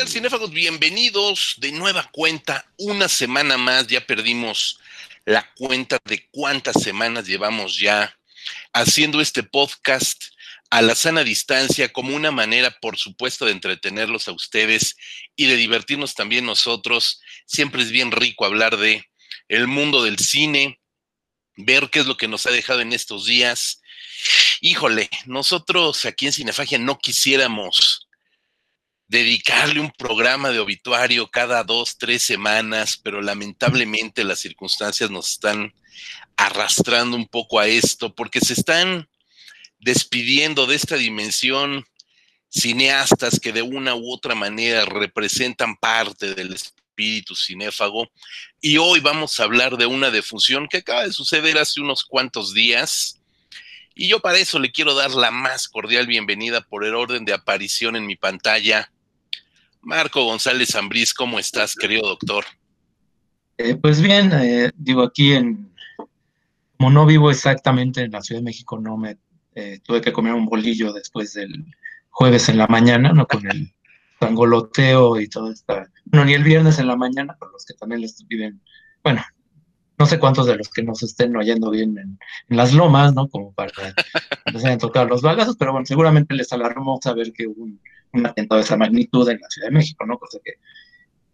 tal, cinéfagos? Bienvenidos de nueva cuenta. Una semana más, ya perdimos la cuenta de cuántas semanas llevamos ya haciendo este podcast a la sana distancia como una manera, por supuesto, de entretenerlos a ustedes y de divertirnos también nosotros. Siempre es bien rico hablar de el mundo del cine, ver qué es lo que nos ha dejado en estos días. Híjole, nosotros aquí en Cinefagia no quisiéramos dedicarle un programa de obituario cada dos, tres semanas, pero lamentablemente las circunstancias nos están arrastrando un poco a esto, porque se están despidiendo de esta dimensión cineastas que de una u otra manera representan parte del espíritu cinéfago. Y hoy vamos a hablar de una defunción que acaba de suceder hace unos cuantos días. Y yo para eso le quiero dar la más cordial bienvenida por el orden de aparición en mi pantalla Marco González Ambrís, ¿cómo estás, querido doctor? Eh, pues bien, eh, digo, aquí en, como no vivo exactamente en la Ciudad de México, no me eh, tuve que comer un bolillo después del jueves en la mañana, ¿no? Con el tangoloteo y todo esto. No, ni el viernes en la mañana, por los que también les viven, bueno, no sé cuántos de los que nos estén oyendo bien en, las lomas, ¿no? Como para que les hayan tocado los balazos, pero bueno, seguramente les alarmó saber que hubo un un atentado de esa magnitud en la Ciudad de México, ¿no? Cosa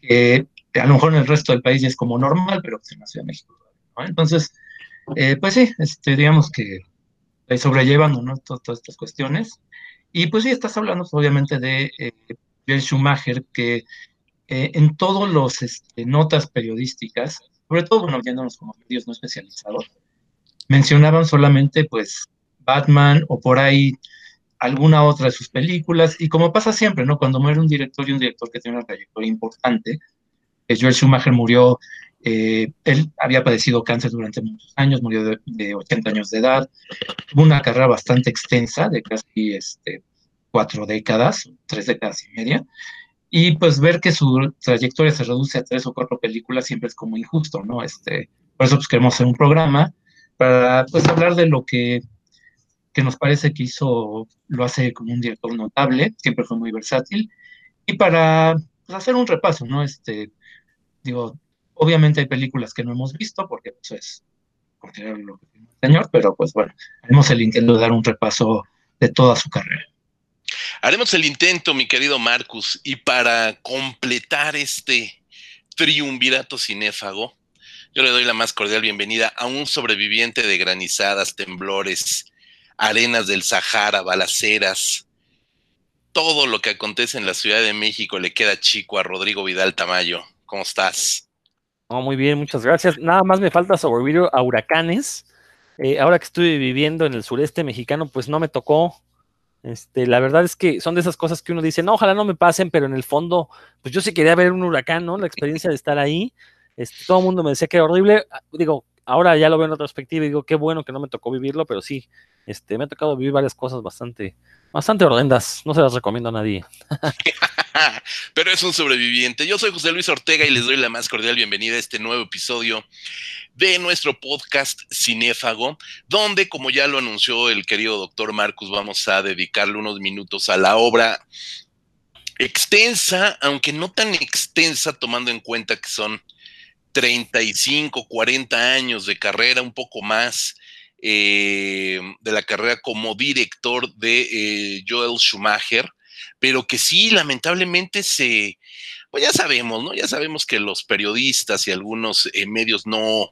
que, a lo mejor en el resto del país es como normal, pero pues en la Ciudad de México, ¿no? Entonces, eh, pues sí, este, digamos que sobrellevando, ¿no? Todas, estas cuestiones. Y pues sí, estás hablando pues, obviamente de eh, Schumacher, que eh, en todos los este, notas periodísticas, sobre todo, bueno, viéndonos como medios no especializados, mencionaban solamente, pues, Batman o por ahí alguna otra de sus películas, y como pasa siempre, ¿no? Cuando muere un director y un director que tiene una trayectoria importante, que Joel Schumacher murió, eh, él había padecido cáncer durante muchos años, murió de, 80 años de edad, tuvo una carrera bastante extensa, de casi este, cuatro décadas, tres décadas y media, y pues ver que su trayectoria se reduce a tres o cuatro películas siempre es como injusto, ¿no? Este, por eso pues queremos hacer un programa para pues hablar de lo que que nos parece que hizo, lo hace como un director notable, siempre fue muy versátil, y para pues, hacer un repaso, ¿no? Este, digo, obviamente hay películas que no hemos visto, porque eso es considerar lo que tiene el señor, pero pues bueno, haremos el intento de dar un repaso de toda su carrera. Haremos el intento, mi querido Marcus, y para completar este triunvirato cinéfago, yo le doy la más cordial bienvenida a un sobreviviente de granizadas, temblores, arenas del Sahara, balaceras, todo lo que acontece en la Ciudad de México le queda chico a Rodrigo Vidal Tamayo. ¿Cómo estás? muy bien, muchas gracias. Nada más me falta sobrevivir a huracanes. Eh, ahora que estoy viviendo en el sureste mexicano, pues no me tocó. Este, la verdad es que son de esas cosas que uno dice, no, ojalá no me pasen, pero en el fondo, pues yo sí quería ver un huracán, ¿no? La experiencia de estar ahí. Este, todo el mundo me decía que era horrible. Digo, ahora ya lo veo en otra perspectiva y digo, qué bueno que no me tocó vivirlo, pero sí, este, me ha tocado vivir varias cosas bastante, bastante horrendas. No se las recomiendo a nadie. Pero es un sobreviviente. Yo soy José Luis Ortega y les doy la más cordial bienvenida a este nuevo episodio de nuestro podcast Cinéfago, donde, como ya lo anunció el querido doctor Marcus, vamos a dedicarle unos minutos a la obra extensa, aunque no tan extensa, tomando en cuenta que son 35, 40 años de carrera, un poco más, eh, de la carrera como director de eh, Joel Schumacher, pero que sí, lamentablemente se, pues ya sabemos, ¿no? Ya sabemos que los periodistas y algunos eh, medios no,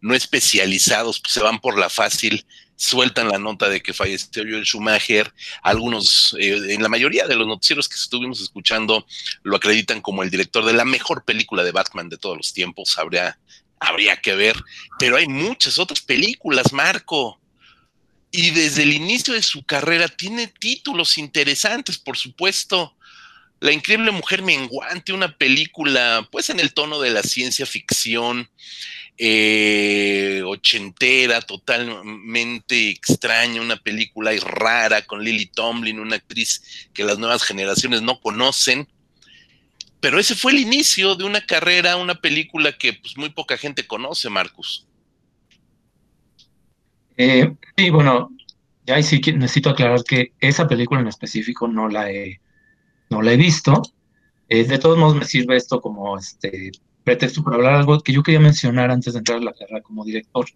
no especializados pues, se van por la fácil, sueltan la nota de que falleció Joel Schumacher. Algunos, en la mayoría de los noticieros que estuvimos escuchando, lo acreditan como el director de la mejor película de Batman de todos los tiempos. Habría habría que ver, pero hay muchas otras películas, Marco. Y desde el inicio de su carrera tiene títulos interesantes, por supuesto. La increíble mujer menguante, una película pues en el tono de la ciencia ficción, eh, ochentera, totalmente extraña, una película rara con Lily Tomlin, una actriz que las nuevas generaciones no conocen pero ese fue el inicio de una carrera, una película que pues, muy poca gente conoce, Marcus. Eh, sí, bueno, ya sí necesito aclarar que esa película en específico no la he, no la he visto. Eh, de todos modos, me sirve esto como este pretexto para hablar algo que yo quería mencionar antes de entrar a la carrera como director.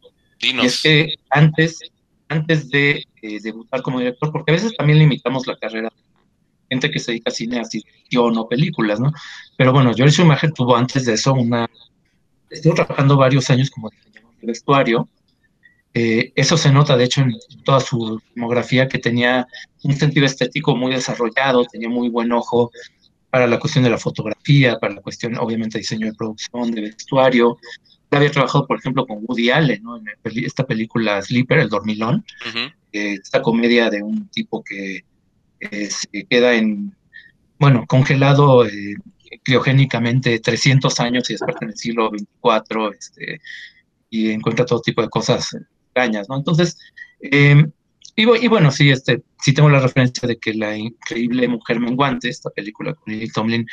Y es que antes, antes de eh, debutar como director, porque a veces también limitamos la carrera gente que se dedica a cine, a dirección o películas, ¿no? Pero bueno, George Schumacher tuvo antes de eso una... Estuvo trabajando varios años como diseñador de vestuario. Eh, eso se nota, de hecho, en toda su filmografía, que tenía un sentido estético muy desarrollado, tenía muy buen ojo para la cuestión de la fotografía, para la cuestión, obviamente, diseño de producción, de vestuario. Había trabajado, por ejemplo, con Woody Allen, ¿no? En esta película Sleeper, El Dormilón, esta comedia de un tipo que se queda en, bueno, congelado eh, criogénicamente 300 años y es parte del siglo 24, este, y encuentra todo tipo de cosas extrañas, ¿no? Entonces, eh, y, bueno, sí, este, sí tengo la referencia de que la increíble Mujer Menguante, esta película con Lily Tomlin,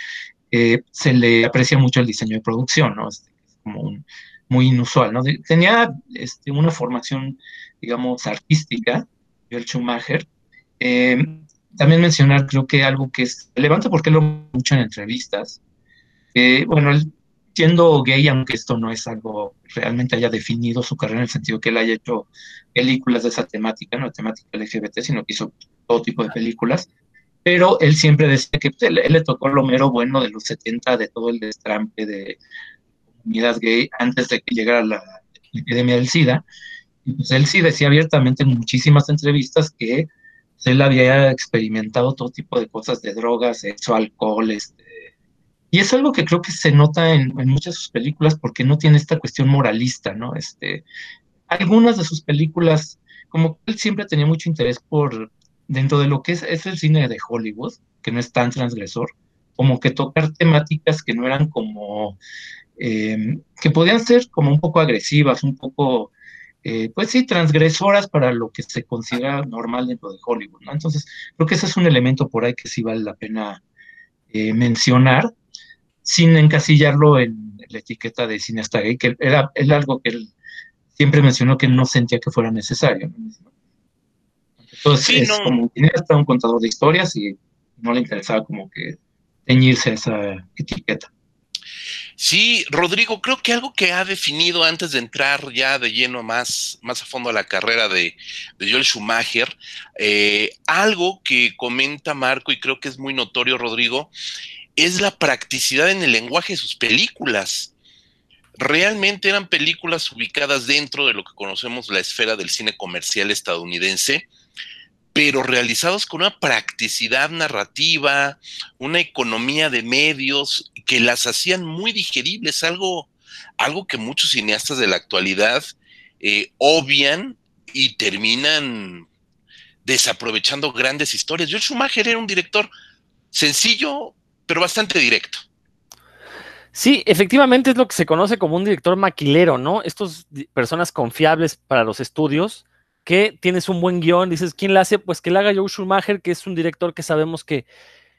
eh, se le aprecia mucho el diseño de producción, ¿no? Este, es como muy inusual, ¿no? tenía este, una formación, digamos, artística, Joel Schumacher. Eh, también mencionar, creo que algo que es relevante porque lo mucho en entrevistas. bueno, él siendo gay, aunque esto no es algo realmente haya definido su carrera en el sentido que él haya hecho películas de esa temática, no temática LGBT, sino que hizo todo tipo de películas, pero él siempre decía que pues, él, le tocó lo mero bueno de los 70, de todo el destrampe de comunidad gay antes de que llegara la, epidemia del SIDA. Y pues él sí decía abiertamente en muchísimas entrevistas que él había experimentado todo tipo de cosas de drogas, sexo, alcohol, este, y es algo que creo que se nota en, muchas de sus películas porque no tiene esta cuestión moralista, ¿no? Este, algunas de sus películas, como él siempre tenía mucho interés por, dentro de lo que es, el cine de Hollywood, que no es tan transgresor, como que tocar temáticas que no eran como, eh, que podían ser como un poco agresivas, un poco, eh, pues sí, transgresoras para lo que se considera normal dentro de Hollywood, ¿no? Entonces, creo que ese es un elemento por ahí que sí vale la pena eh, mencionar sin encasillarlo en la etiqueta de cineasta gay, que era, algo que él siempre mencionó que no sentía que fuera necesario. Entonces, es como cineasta, un contador de historias y no le interesaba como que teñirse a esa etiqueta. Sí, Rodrigo, creo que algo que ha definido antes de entrar ya de lleno más, más a fondo a la carrera de, de Joel Schumacher, eh, algo que comenta Marco y creo que es muy notorio, Rodrigo, es la practicidad en el lenguaje de sus películas. Realmente eran películas ubicadas dentro de lo que conocemos la esfera del cine comercial estadounidense, pero realizados con una practicidad narrativa, una economía de medios que las hacían muy digeribles, algo, algo que muchos cineastas de la actualidad eh, obvian y terminan desaprovechando grandes historias. George Schumacher era un director sencillo, pero bastante directo. Sí, efectivamente es lo que se conoce como un director maquilero, ¿no? Estos personas confiables para los estudios, que tienes un buen guion, dices, ¿quién la hace? Pues que la haga Joe Schumacher, que es un director que sabemos que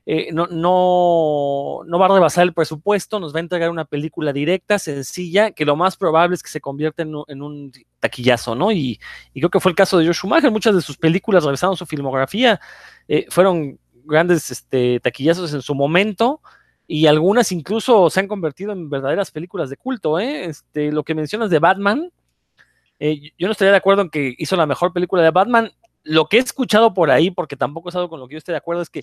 eh, no, no, no, va a rebasar el presupuesto, nos va a entregar una película directa, sencilla, que lo más probable es que se convierta en, un taquillazo, ¿no? Y, creo que fue el caso de Joe Schumacher, muchas de sus películas, revisando su filmografía, eh, fueron grandes este, taquillazos en su momento y algunas incluso se han convertido en verdaderas películas de culto. ¿eh? Este, lo que mencionas de Batman, eh, yo no estaría de acuerdo en que hizo la mejor película de Batman. Lo que he escuchado por ahí, porque tampoco es algo con lo que yo esté de acuerdo, es que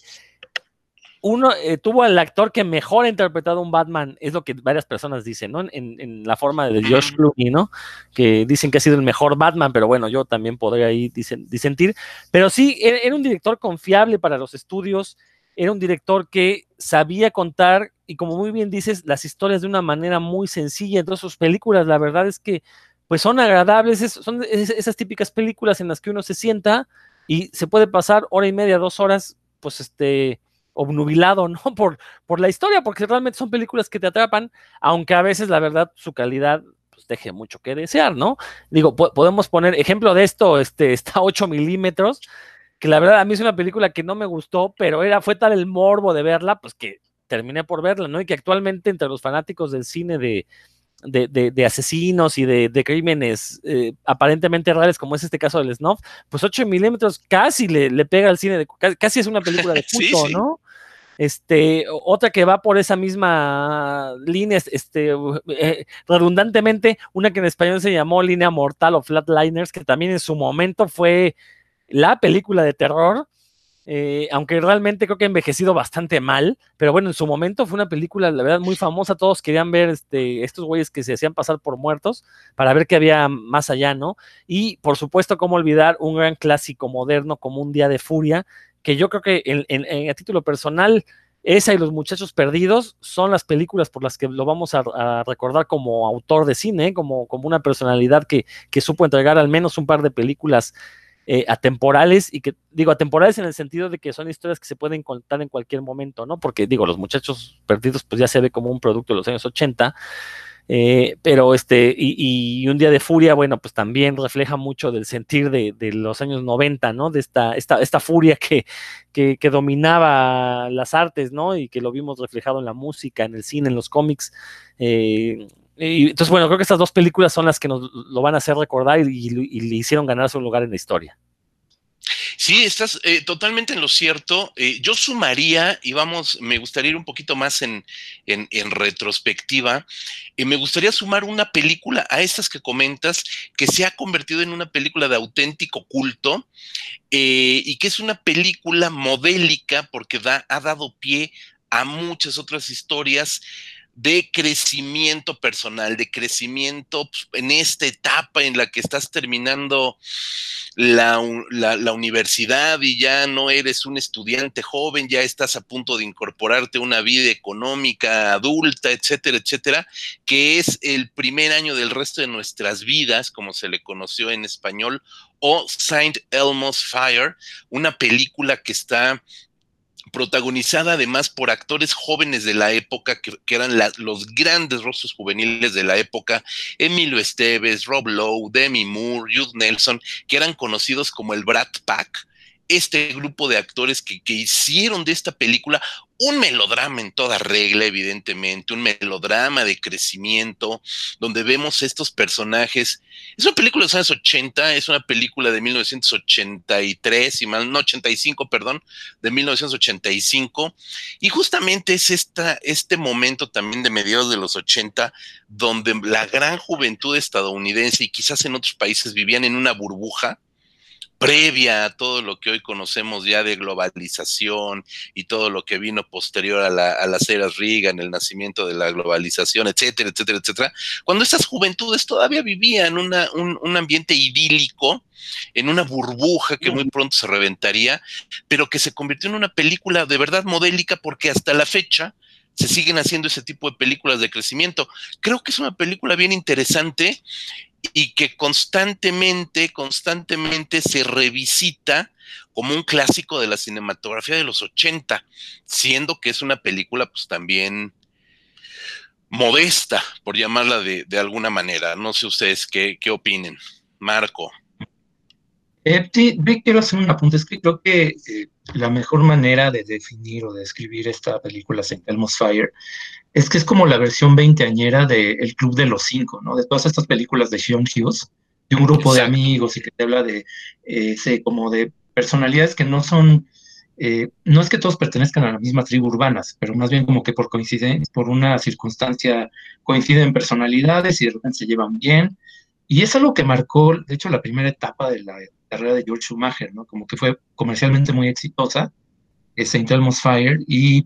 uno eh, tuvo al actor que mejor ha interpretado un Batman, es lo que varias personas dicen, ¿no? En, la forma de Josh Clooney, ¿no? Que dicen que ha sido el mejor Batman, pero bueno, yo también podría ahí disentir. Pero sí, era, un director confiable para los estudios, era un director que sabía contar, y como muy bien dices, las historias de una manera muy sencilla. Entonces, sus películas, la verdad es que, pues son agradables, son esas típicas películas en las que uno se sienta y se puede pasar hora y media, dos horas, pues este obnubilado, ¿no? Por, por la historia, porque realmente son películas que te atrapan, aunque a veces la verdad su calidad pues, deje mucho que desear, ¿no? Digo, podemos poner ejemplo de esto, este, está a 8 milímetros, que la verdad a mí es una película que no me gustó, pero era, fue tal el morbo de verla, pues que terminé por verla, ¿no? Y que actualmente entre los fanáticos del cine de, de, asesinos y de, crímenes eh, aparentemente reales, como es este caso del Snuff, pues 8 milímetros casi le, pega al cine, de, casi es una película de culto, ¿no? Este, otra que va por esa misma línea, este, eh, redundantemente, una que en español se llamó Línea Mortal o Flatliners, que también en su momento fue la película de terror eh, aunque realmente creo que ha envejecido bastante mal, pero bueno, en su momento fue una película, la verdad, muy famosa, todos querían ver este, estos güeyes que se hacían pasar por muertos para ver qué había más allá, ¿no? Y por supuesto, cómo olvidar un gran clásico moderno como Un Día de Furia, que yo creo que en, a título personal, esa y Los Muchachos Perdidos son las películas por las que lo vamos a, recordar como autor de cine, como, como una personalidad que supo entregar al menos un par de películas eh, atemporales y que digo atemporales en el sentido de que son historias que se pueden contar en cualquier momento, ¿no? Porque digo, los muchachos perdidos pues ya se ve como un producto de los años 80, eh, pero este, y, un día de furia, bueno, pues también refleja mucho del sentir de, los años 90, ¿no? De esta, esta, esta furia que, que, dominaba las artes, ¿no? Y que lo vimos reflejado en la música, en el cine, en los cómics. Eh, y entonces, bueno, creo que estas dos películas son las que nos lo van a hacer recordar y, le hicieron ganar su lugar en la historia. Sí, estás eh, totalmente en lo cierto. Eh, yo sumaría, y vamos, me gustaría ir un poquito más en, retrospectiva, y me gustaría sumar una película a estas que comentas, que se ha convertido en una película de auténtico culto, eh, y que es una película modélica porque ha dado pie a muchas otras historias de crecimiento personal, de crecimiento pues, en esta etapa en la que estás terminando la, universidad y ya no eres un estudiante joven, ya estás a punto de incorporarte a una vida económica adulta, etcétera, etcétera, que es el primer año del resto de nuestras vidas, como se le conoció en español, o Saint Elmo's Fire, una película que está protagonizada además por actores jóvenes de la época, que, eran los grandes rostros juveniles de la época, Emilio Esteves, Rob Lowe, Demi Moore, Jude Nelson, que eran conocidos como el Brat Pack, este grupo de actores que, que, hicieron de esta película un melodrama en toda regla, evidentemente, un melodrama de crecimiento, donde vemos estos personajes. Es una película de los años 80, es una película de 1983, y mal, no 85, perdón, de 1985, y justamente es esta, este momento también de mediados de los 80, donde la gran juventud estadounidense y quizás en otros países vivían en una burbuja, previa a todo lo que hoy conocemos ya de globalización y todo lo que vino posterior a, la, a las eras Reagan, el nacimiento de la globalización, etcétera, etcétera, etcétera, cuando esas juventudes todavía vivían una, un, un ambiente idílico, en una burbuja que muy pronto se reventaría, pero que se convirtió en una película de verdad modélica porque hasta la fecha se siguen haciendo ese tipo de películas de crecimiento. Creo que es una película bien interesante y que constantemente, constantemente se revisita como un clásico de la cinematografía de los 80, siendo que es una película pues también modesta, por llamarla de, alguna manera. No sé ustedes qué, qué opinen. Marco. Eh, sí, quiero hacer un apunte. Es que creo que eh, la mejor manera de definir o de escribir esta película, Saint Elmo's Fire, es que es como la versión veinteañera de El Club de los Cinco, ¿no? De todas estas películas de Sean Hughes, de un grupo de amigos y que te habla de, eh, como de personalidades que no son, eh, no es que todos pertenezcan a la misma tribu urbanas, pero más bien como que por coincidencia, por una circunstancia coinciden personalidades y de repente se llevan bien. Y es algo que marcó, de hecho, la primera etapa de la carrera de George Schumacher, ¿no? Como que fue comercialmente muy exitosa, Saint Elmo's Fire, y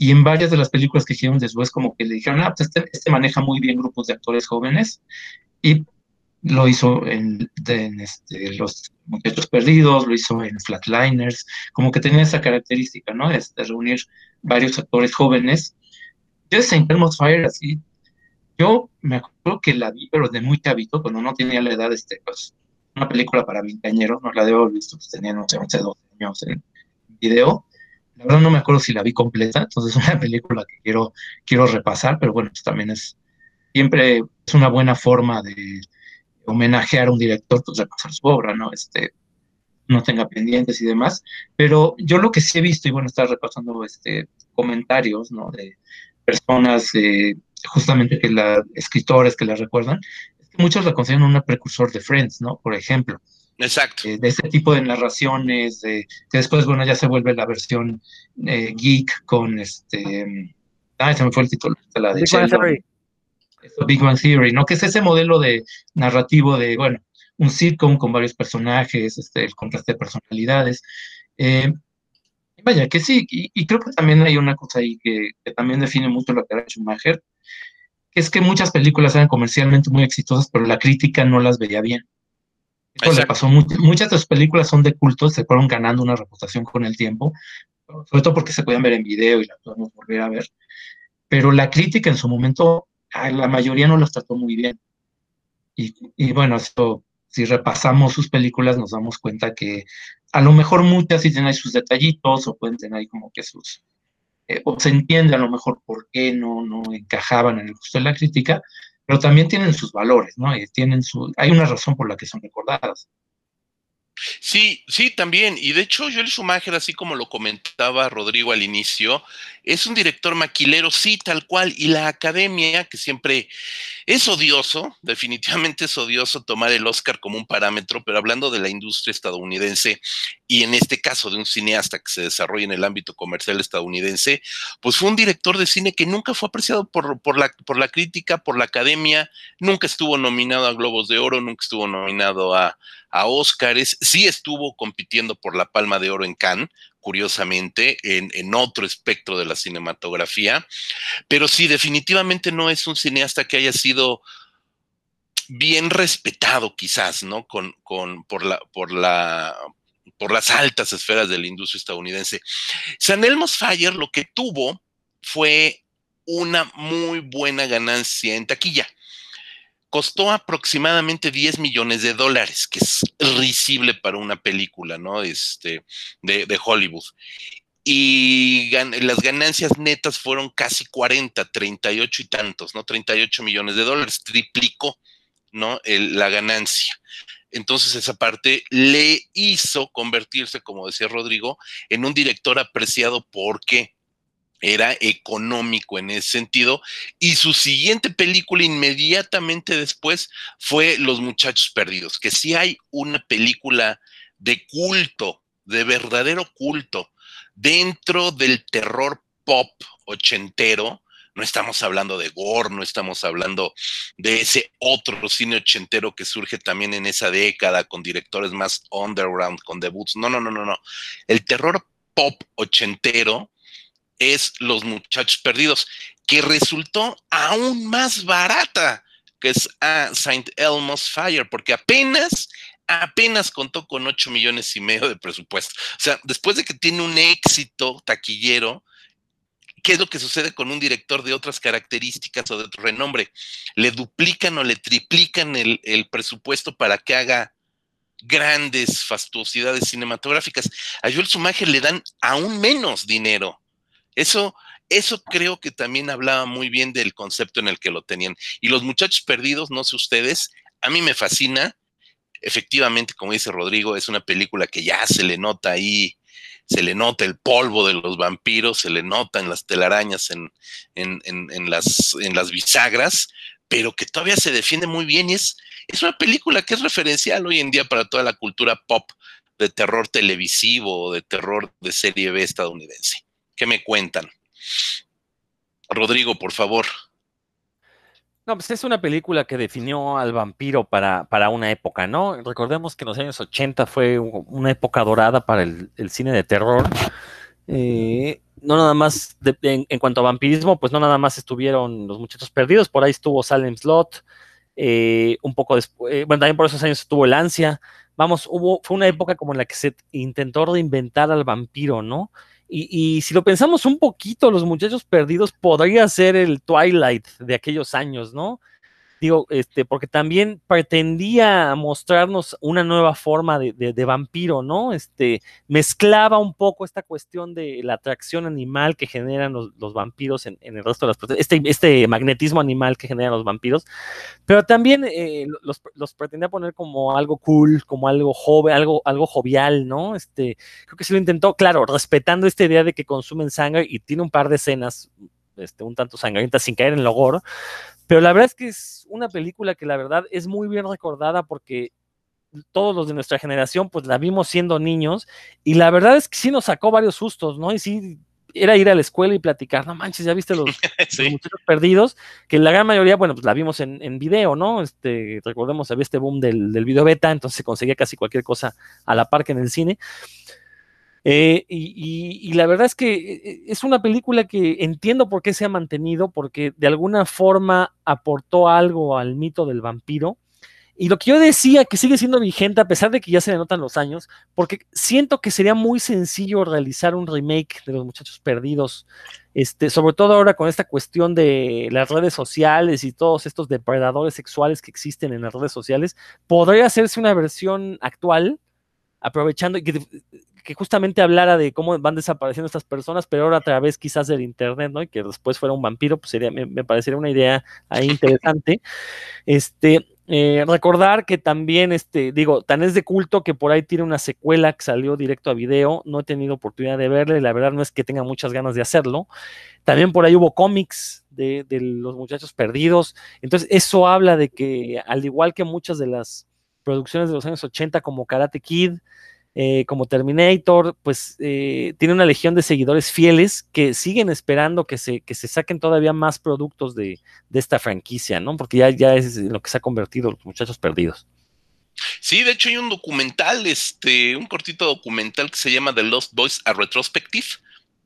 y en varias de las películas que hicieron después, como que le dijeron, ah, pues este, este maneja muy bien grupos de actores jóvenes. Y lo hizo en, este, Los Muchachos Perdidos, lo hizo en Flatliners, como que tenía esa característica, ¿no? De, reunir varios actores jóvenes. Yo Saint Elmo's Fire, así, yo me acuerdo que la vi, pero de muy chavito, cuando no tenía la edad, este, pues, una película para veinteañero, no la debo haber visto, pues tenía, no sé, 11, 12 años en video, la verdad no me acuerdo si la vi completa, entonces es una película que quiero, quiero repasar, pero bueno, pues también es, siempre es una buena forma de homenajear a un director, pues repasar su obra, ¿no? Este, no tenga pendientes y demás, pero yo lo que sí he visto, y bueno, estaba repasando este, comentarios, ¿no? De personas, eh, justamente que la, escritores que la recuerdan, muchos la consideran una precursor de Friends, ¿no? Por ejemplo. Exacto. de ese tipo de narraciones, de, que después, bueno, ya se vuelve la versión geek con este... Ah, se me fue el título, la de Big Bang Theory, ¿no? Que es ese modelo de narrativo de, bueno, un sitcom con varios personajes, este, el contraste de personalidades. Eh, vaya, que sí, y, creo que también hay una cosa ahí que, también define mucho lo que era Schumacher, es que muchas películas eran comercialmente muy exitosas, pero la crítica no las veía bien. Eso le pasó, muchas de sus películas son de culto, se fueron ganando una reputación con el tiempo, sobre todo porque se podían ver en video y las podemos volver a ver, pero la crítica en su momento la mayoría no las trató muy bien. Y, bueno, esto, si repasamos sus películas, nos damos cuenta que a lo mejor muchas sí tienen ahí sus detallitos o pueden tener ahí como que sus... Eh, o se entiende a lo mejor por qué no, no encajaban en el gusto de la crítica, pero también tienen sus valores, ¿no? Y tienen su, hay una razón por la que son recordadas. Sí, sí, también. Y de hecho, Joel Schumacher, así como lo comentaba Rodrigo al inicio, es un director maquilero, sí, tal cual. Y la academia, que siempre es odioso, definitivamente es odioso tomar el Oscar como un parámetro, pero hablando de la industria estadounidense y en este caso de un cineasta que se desarrolla en el ámbito comercial estadounidense, pues fue un director de cine que nunca fue apreciado por, por, la, por la crítica, por la academia, nunca estuvo nominado a Globos de Oro, nunca estuvo nominado a a Óscares, sí estuvo compitiendo por la Palma de Oro en Cannes, curiosamente, en, otro espectro de la cinematografía, pero sí, definitivamente no es un cineasta que haya sido bien respetado, quizás, ¿no? Con, con, por, la, por, la, por las altas esferas de la industria estadounidense. San Elmo's Fire lo que tuvo fue una muy buena ganancia en taquilla costó aproximadamente 10 millones de dólares, que es risible para una película, ¿no? Este, de, Hollywood. Y las ganancias netas fueron casi 40, 38 y tantos, ¿no? 38 millones de dólares, triplicó, ¿no? la ganancia. Entonces esa parte le hizo convertirse, como decía Rodrigo, en un director apreciado porque era económico en ese sentido. Y su siguiente película inmediatamente después fue Los Muchachos Perdidos, que sí hay una película de culto, de verdadero culto, dentro del terror pop ochentero. No estamos hablando de gore, no estamos hablando de ese otro cine ochentero que surge también en esa década con directores más underground, con debuts. No, no, no, no, no. El terror pop ochentero es Los Muchachos Perdidos, que resultó aún más barata que es a Saint Elmo's Fire, porque apenas, apenas contó con 8 millones y medio de presupuesto. O sea, después de que tiene un éxito taquillero, ¿qué es lo que sucede con un director de otras características o de otro renombre? Le duplican o le triplican el, el presupuesto para que haga grandes fastuosidades cinematográficas. A Joel Schumacher le dan aún menos dinero eso, eso creo que también hablaba muy bien del concepto en el que lo tenían. Y los muchachos perdidos, no sé ustedes, a mí me fascina. Efectivamente, como dice Rodrigo, es una película que ya se le nota ahí, se le nota el polvo de los vampiros, se le nota en las telarañas, en, en, en, las, en las bisagras, pero que todavía se defiende muy bien y es, es una película que es referencial hoy en día para toda la cultura pop de terror televisivo o de terror de serie B estadounidense. ¿Qué me cuentan? Rodrigo, por favor. No, pues es una película que definió al vampiro para, para una época, ¿no? Recordemos que en los años 80 fue una época dorada para el, cine de terror. Eh, no nada más, en, cuanto a vampirismo, pues no nada más estuvieron los muchachos perdidos, por ahí estuvo Salem Slot, eh, un poco después, eh, bueno, también por esos años estuvo El Ansia. Vamos, hubo, fue una época como en la que se intentó reinventar al vampiro, ¿no? Y, si lo pensamos un poquito, Los Muchachos Perdidos podría ser el Twilight de aquellos años, ¿no? Digo, este, porque también pretendía mostrarnos una nueva forma de, vampiro, ¿no? Este, mezclaba un poco esta cuestión de la atracción animal que generan los, vampiros en, el resto de las este, este magnetismo animal que generan los vampiros, pero también eh, los, pretendía poner como algo cool, como algo joven, algo, algo jovial, ¿no? Este, creo que se lo intentó, claro, respetando esta idea de que consumen sangre y tiene un par de escenas este, un tanto sangrientas sin caer en lo gore, pero la verdad es que es una película que la verdad es muy bien recordada porque todos los de nuestra generación, pues la vimos siendo niños, y la verdad es que sí nos sacó varios sustos, ¿no? Y sí, era ir a la escuela y platicar, no manches, ya viste los, muchachos perdidos, que la gran mayoría, bueno, pues la vimos en, en video, ¿no? Este, recordemos, había este boom del, del video beta, entonces se conseguía casi cualquier cosa a la par que en el cine. Eh, y, la verdad es que eh, es una película que entiendo por qué se ha mantenido, porque de alguna forma aportó algo al mito del vampiro. Y lo que yo decía, que sigue siendo vigente a pesar de que ya se le notan los años, porque siento que sería muy sencillo realizar un remake de Los Muchachos Perdidos, este, sobre todo ahora con esta cuestión de las redes sociales y todos estos depredadores sexuales que existen en las redes sociales. Podría hacerse una versión actual, aprovechando que que justamente hablara de cómo van desapareciendo estas personas, pero ahora a través quizás del internet, ¿no? Y que después fuera un vampiro, pues sería, me, parecería una idea ahí interesante. Este, eh, recordar que también, este, digo, tan es de culto que por ahí tiene una secuela que salió directo a video, no he tenido oportunidad de verla y la verdad no es que tenga muchas ganas de hacerlo. También por ahí hubo cómics de los muchachos perdidos, entonces eso habla de que al igual que muchas de las producciones de los años 80 como Karate Kid, eh, como Terminator, pues eh, tiene una legión de seguidores fieles que siguen esperando que se, que se saquen todavía más productos de, esta franquicia, ¿no? Porque ya, ya es lo que se ha convertido los muchachos perdidos. Sí, de hecho hay un documental, este, un cortito documental que se llama The Lost Boys a Retrospective,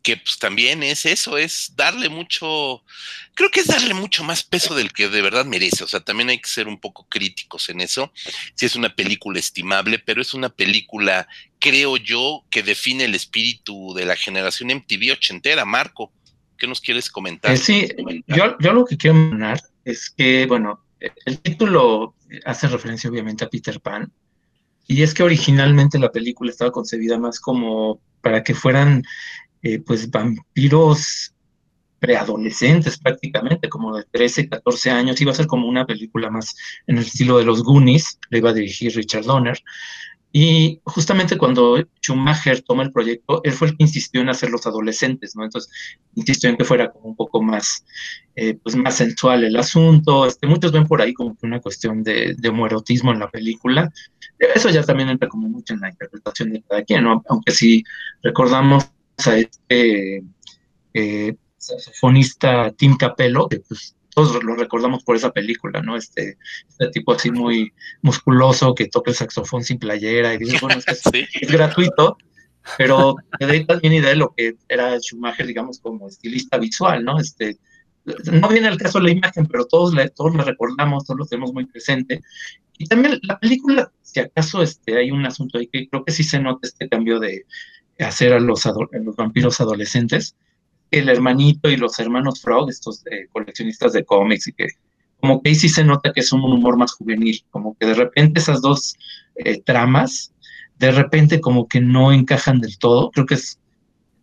que pues también es eso, es darle mucho, creo que es darle mucho más peso del que de verdad merece, o sea, también hay que ser un poco críticos en eso, si es una película estimable, pero es una película, creo yo, que define el espíritu de la generación MTV ochentera, Marco, ¿qué nos quieres comentar? Eh, sí, yo, yo lo que quiero mencionar es que, bueno, el título hace referencia obviamente a Peter Pan, y es que originalmente la película estaba concebida más como para que fueran eh, pues vampiros preadolescentes prácticamente, como de 13, 14 años, iba a ser como una película más en el estilo de los Goonies, le iba a dirigir Richard Donner, y justamente cuando Schumacher toma el proyecto, él fue el que insistió en hacer los adolescentes, ¿no? Entonces, insistió en que fuera como un poco más, eh, pues más sensual el asunto. Este, muchos ven por ahí como una cuestión de, de homoerotismo en la película. Eso ya también entra como mucho en la interpretación de cada quien, ¿no? Aunque si recordamos a este eh, saxofonista Tim Capello, que pues todos lo recordamos por esa película, ¿no? Este, este tipo así muy musculoso que toca el saxofón sin playera y dice, bueno, es, que es, gratuito, pero te da también idea de lo que era Schumacher, digamos, como estilista visual, ¿no? Este, no viene el caso de la imagen, pero todos la, todos la recordamos, todos lo tenemos muy presente. Y también la película, si acaso este, hay un asunto ahí que creo que sí se nota este cambio de, hacer a los, los vampiros adolescentes, el hermanito y los hermanos Frog, estos coleccionistas de cómics, y que como que ahí sí se nota que es un humor más juvenil, como que de repente esas dos eh, tramas, de repente como que no encajan del todo. Creo que es,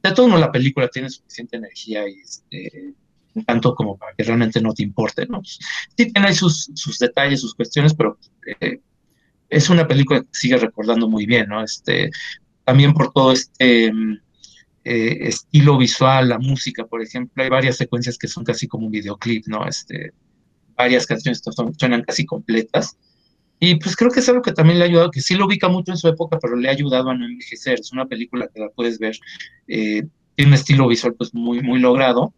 de todo modo la película tiene suficiente energía y este, tanto como para que realmente no te importe, ¿no? Sí tiene sus, sus detalles, sus cuestiones, pero eh, es una película que sigue recordando muy bien, ¿no? Este, también por todo este eh, estilo visual, la música, por ejemplo, hay varias secuencias que son casi como un videoclip, ¿no? Este, varias canciones son, suenan casi completas. Y pues creo que es algo que también le ha ayudado, que sí lo ubica mucho en su época, pero le ha ayudado a no envejecer. Es una película que la puedes ver, eh, tiene un estilo visual pues muy, muy logrado.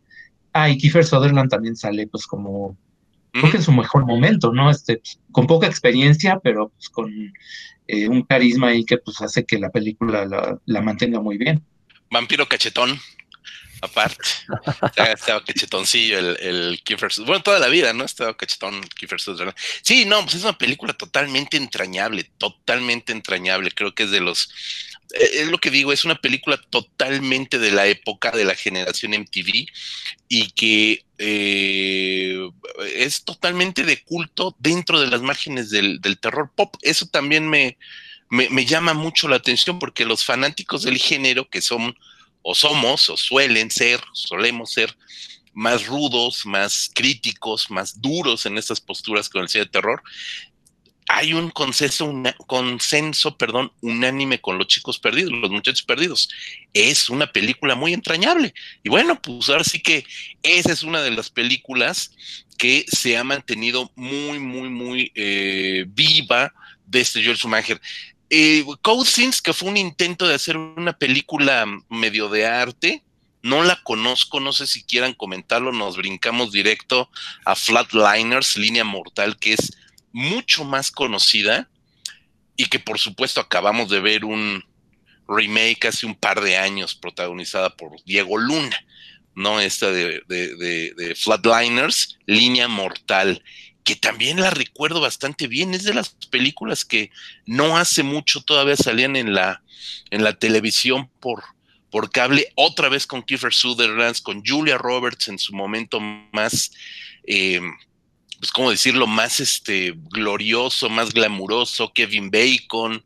Ah, y Kiefer Sutherland también sale pues como, creo que en su mejor momento, ¿no? Este, pues, con poca experiencia, pero pues con eh, un carisma ahí que pues hace que la película la, mantenga muy bien. Vampiro cachetón, aparte. estaba cachetoncillo el, el Kiefer Bueno, toda la vida, ¿no? Estaba cachetón Kiefer Sutherland. Sí, no, pues es una película totalmente entrañable, totalmente entrañable. Creo que es de los es lo que digo, es una película totalmente de la época de la generación MTV y que eh, es totalmente de culto dentro de las márgenes del, terror pop. Eso también me, me, llama mucho la atención porque los fanáticos del género, que son o somos o suelen ser, solemos ser más rudos, más críticos, más duros en estas posturas con el cine de terror, hay un consenso, consenso, perdón, unánime con los chicos perdidos, los muchachos perdidos. Es una película muy entrañable. Y bueno, pues ahora sí que esa es una de las películas que se ha mantenido muy, muy, muy eh, viva de este Joel Schumacher. Eh, Scenes, que fue un intento de hacer una película medio de arte, no la conozco, no sé si quieran comentarlo, nos brincamos directo a Flatliners, Línea Mortal, que es mucho más conocida y que por supuesto acabamos de ver un remake hace un par de años protagonizada por Diego Luna, ¿no? Esta de, de Flatliners, Línea Mortal que también la recuerdo bastante bien. Es de las películas que no hace mucho todavía salían en la, en la televisión por, por cable, otra vez con Kiefer Sutherland, con Julia Roberts en su momento más, eh, pues cómo decirlo, más este, glorioso, más glamuroso, Kevin Bacon.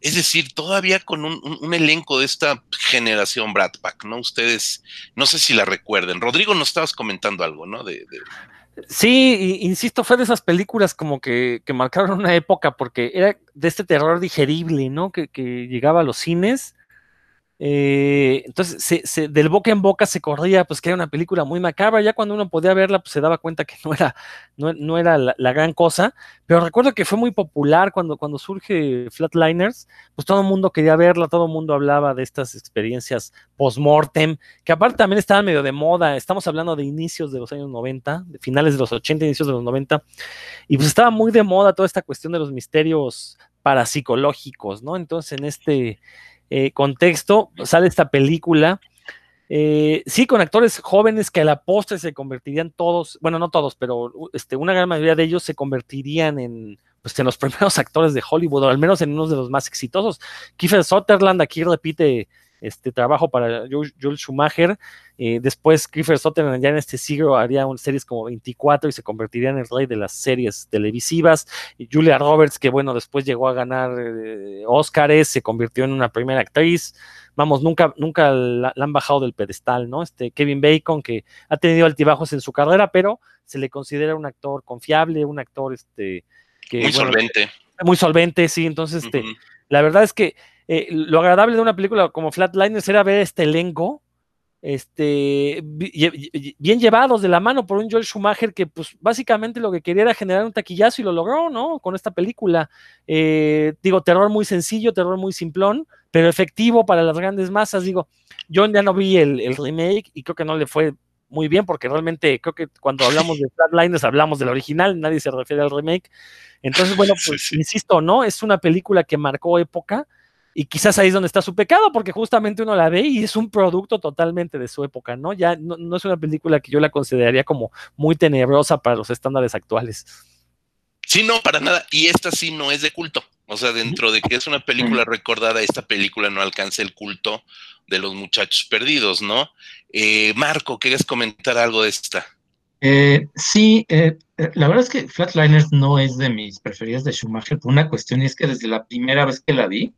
Es decir, todavía con un, elenco de esta generación Brad Pack, ¿no? Ustedes, no sé si la recuerden. Rodrigo, nos estabas comentando algo, ¿no? de... Sí, insisto, fue de esas películas como que, que, marcaron una época porque era de este terror digerible, ¿no? Que, que llegaba a los cines eh, entonces, del boca en boca se corría, pues que era una película muy macabra. Ya cuando uno podía verla, pues se daba cuenta que no era, no, era la, gran cosa. Pero recuerdo que fue muy popular cuando, cuando surge Flatliners, pues todo el mundo quería verla, todo el mundo hablaba de estas experiencias post-mortem, que aparte también estaban medio de moda. Estamos hablando de inicios de los años 90, de finales de los 80, inicios de los 90. Y pues estaba muy de moda toda esta cuestión de los misterios parapsicológicos, ¿no? Entonces, en este eh, contexto, sale esta película. Eh, sí, con actores jóvenes que a la postre se convertirían todos, bueno, no todos, pero este, una gran mayoría de ellos se convertirían en, pues, en los primeros actores de Hollywood, o al menos en uno de los más exitosos. Kiefer Sutherland aquí repite este trabajo para Joel Schumacher. Eh, después, Kiefer Sutherland ya en este siglo haría unas series como 24 y se convertiría en el rey de las series televisivas. Y Julia Roberts, que bueno, después llegó a ganar eh, Oscars, se convirtió en una primera actriz. Vamos, nunca, nunca la, han bajado del pedestal, ¿no? Este Kevin Bacon, que ha tenido altibajos en su carrera, pero se le considera un actor confiable, un actor este, que. Muy solvente. Muy solvente, sí. Entonces, este, la verdad es que eh, lo agradable de una película como Flatliners era ver este elenco, este, bien llevados de la mano por un Joel Schumacher que pues básicamente lo que quería era generar un taquillazo y lo logró, ¿no? Con esta película. Eh, digo, terror muy sencillo, terror muy simplón, pero efectivo para las grandes masas. Digo, yo ya no vi el, remake y creo que no le fue muy bien porque realmente creo que cuando hablamos de Flatliners hablamos del original, nadie se refiere al remake. Entonces, bueno, pues insisto, ¿no? Es una película que marcó época y quizás ahí es donde está su pecado, porque justamente uno la ve y es un producto totalmente de su época, ¿no? Ya no, es una película que yo la consideraría como muy tenebrosa para los estándares actuales. Sí, no, para nada. Y esta sí no es de culto. O sea, dentro de que es una película recordada, esta película no alcanza el culto de los muchachos perdidos, ¿no? Eh, Marco, ¿quieres comentar algo de esta? Eh, sí, eh, la verdad es que Flatliners no es de mis preferidas de Schumacher por una cuestión y es que desde la primera vez que la vi,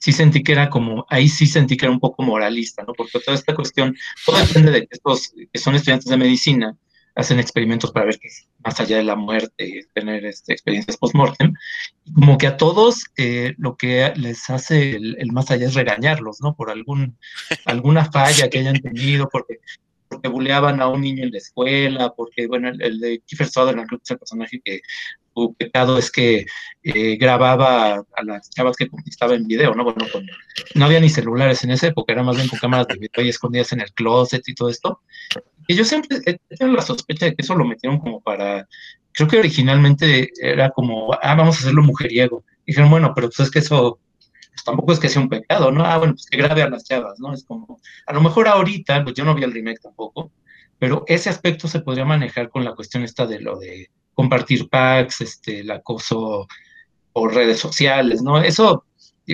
sí sentí que era como, ahí sí sentí que era un poco moralista, ¿no? Porque toda esta cuestión, todo depende de que estos que son estudiantes de medicina hacen experimentos para ver que más allá de la muerte, tener este, experiencias post-mortem, como que a todos eh, lo que les hace el, más allá es regañarlos, ¿no? Por algún, alguna falla que hayan tenido, porque porque buleaban a un niño en la escuela, porque, bueno, el, de Kiefer Sutherland, creo que es el personaje que su pecado es que eh, grababa a las chavas que conquistaba en video, ¿no? Bueno, no había ni celulares en esa época, era más bien con cámaras de video y escondidas en el closet y todo esto. Y yo siempre he tenido la sospecha de que eso lo metieron como para, creo que originalmente era como, ah, vamos a hacerlo mujeriego. dijeron, bueno, pero pues es que eso pues tampoco es que sea un pecado, ¿no? Ah, bueno, pues que grabe a las chavas, ¿no? Es como, a lo mejor ahorita, pues yo no vi el remake tampoco, pero ese aspecto se podría manejar con la cuestión esta de lo de compartir packs, este, el acoso por redes sociales, ¿no? Eso,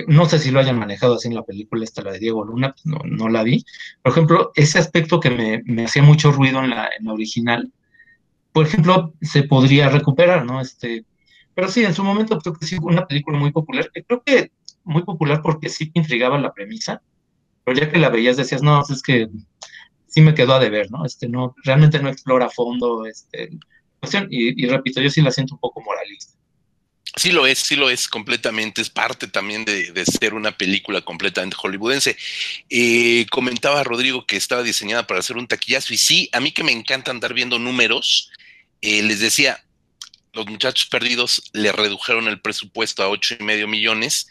no sé si lo hayan manejado así en la película esta, la de Diego Luna, pues no, no la vi. Por ejemplo, ese aspecto que me, me hacía mucho ruido en la, en la original, por ejemplo, se podría recuperar, ¿no? Este, pero sí, en su momento creo que sí una película muy popular, que creo que muy popular porque sí te intrigaba la premisa, pero ya que la veías decías, no, es que sí me quedó a deber, ¿no? Este, no, realmente no explora a fondo, este, y, repito, yo sí la siento un poco moralista. Sí lo es, sí lo es completamente, es parte también de, ser una película completamente hollywoodense. Eh, comentaba Rodrigo que estaba diseñada para hacer un taquillazo y sí, a mí que me encanta andar viendo números, eh, les decía, los muchachos perdidos le redujeron el presupuesto a ocho y medio millones,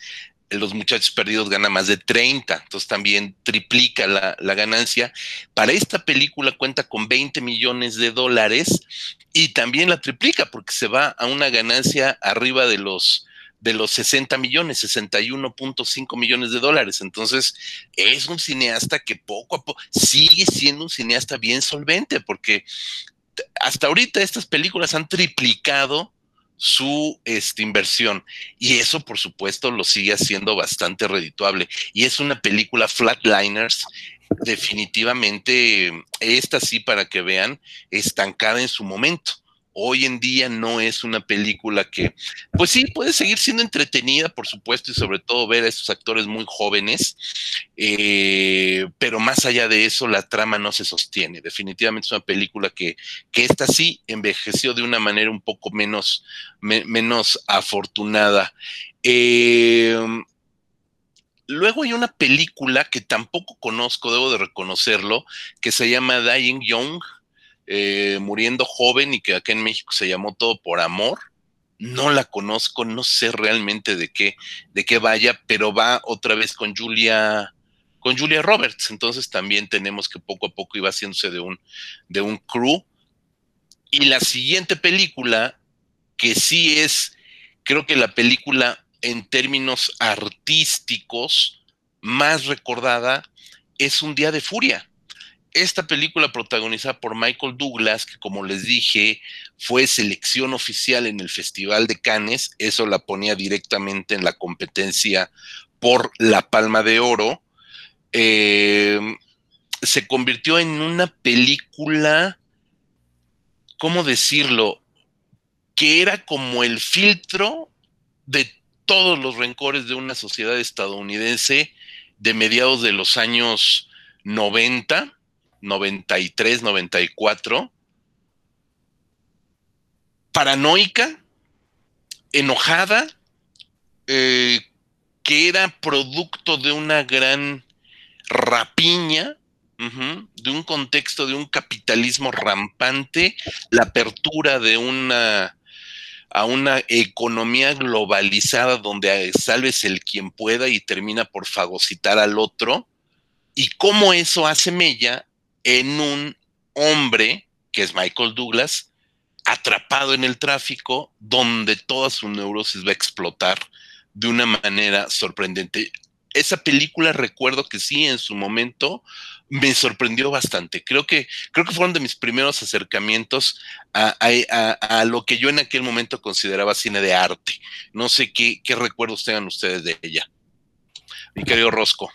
los muchachos perdidos gana más de 30, entonces también triplica la, ganancia. Para esta película cuenta con 20 millones de dólares y también la triplica porque se va a una ganancia arriba de los de los 60 millones, 61.5 millones de dólares. Entonces, es un cineasta que poco a poco sigue siendo un cineasta bien solvente, porque hasta ahorita estas películas han triplicado su este, inversión. Y eso, por supuesto, lo sigue haciendo bastante redituable. Y es una película Flatliners, definitivamente, esta sí, para que vean, estancada en su momento hoy en día no es una película que, pues sí, puede seguir siendo entretenida, por supuesto, y sobre todo ver a esos actores muy jóvenes, eh, pero más allá de eso, la trama no se sostiene. Definitivamente es una película que, que esta sí envejeció de una manera un poco menos, menos afortunada. Eh, luego hay una película que tampoco conozco, debo de reconocerlo, que se llama Dying Young eh, muriendo joven y que acá en México se llamó Todo por Amor. No la conozco, no sé realmente de qué, de qué vaya, pero va otra vez con Julia, con Julia Roberts. Entonces también tenemos que poco a poco iba haciéndose de un, de un crew. Y la siguiente película, que sí es, creo que la película en términos artísticos más recordada, es Un Día de Furia esta película protagonizada por Michael Douglas, que como les dije, fue selección oficial en el Festival de Cannes, eso la ponía directamente en la competencia por la Palma de Oro, eh, se convirtió en una película, ¿cómo decirlo? Que era como el filtro de todos los rencores de una sociedad estadounidense de mediados de los años 90 93, 94, paranoica, enojada, eh, que era producto de una gran rapiña, de un contexto de un capitalismo rampante, la apertura de una a una economía globalizada donde salves el quien pueda y termina por fagocitar al otro, y cómo eso hace mella en un hombre, que es Michael Douglas, atrapado en el tráfico, donde toda su neurosis va a explotar de una manera sorprendente. Esa película recuerdo que sí, en su momento me sorprendió bastante. Creo que, creo que fueron de mis primeros acercamientos a, a, lo que yo en aquel momento consideraba cine de arte. No sé qué, qué recuerdos tengan ustedes de ella. Mi querido Rosco.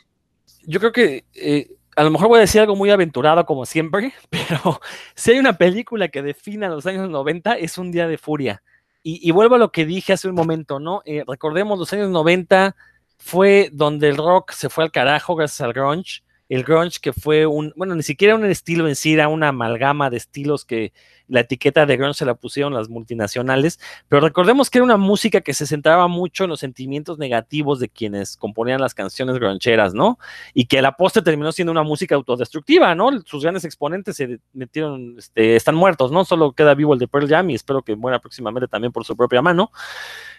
Yo creo que eh, a lo mejor voy a decir algo muy aventurado como siempre, pero si hay una película que defina los años 90 es Un Día de Furia. Y, vuelvo a lo que dije hace un momento, ¿no? Eh, recordemos, los años 90 fue donde el rock se fue al carajo gracias al grunge el grunge que fue un, bueno, ni siquiera un estilo en sí, era una amalgama de estilos que la etiqueta de grunge se la pusieron las multinacionales, pero recordemos que era una música que se centraba mucho en los sentimientos negativos de quienes componían las canciones gruncheras, ¿no? Y que a la postre terminó siendo una música autodestructiva, ¿no? Sus grandes exponentes se metieron, este, están muertos, ¿no? Solo queda vivo el de Pearl Jam y espero que muera próximamente también por su propia mano.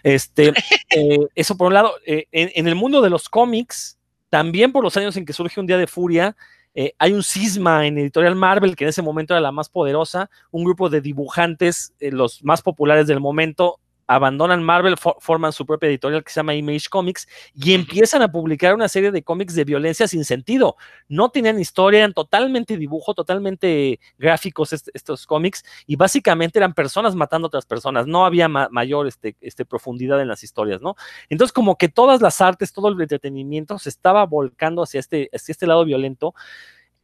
Este, eh, eso por un lado, eh, en el mundo de los cómics, también por los años en que surge un día de furia, eh, hay un cisma en Editorial Marvel, que en ese momento era la más poderosa, un grupo de dibujantes, eh, los más populares del momento, abandonan Marvel, forman su propia editorial que se llama Image Comics y empiezan a publicar una serie de cómics de violencia sin sentido. No tenían historia, eran totalmente dibujo, totalmente gráficos estos cómics y básicamente eran personas matando a otras personas. No había mayor este, este, profundidad en las historias, ¿no? Entonces como que todas las artes, todo el entretenimiento se estaba volcando hacia este, hacia este lado violento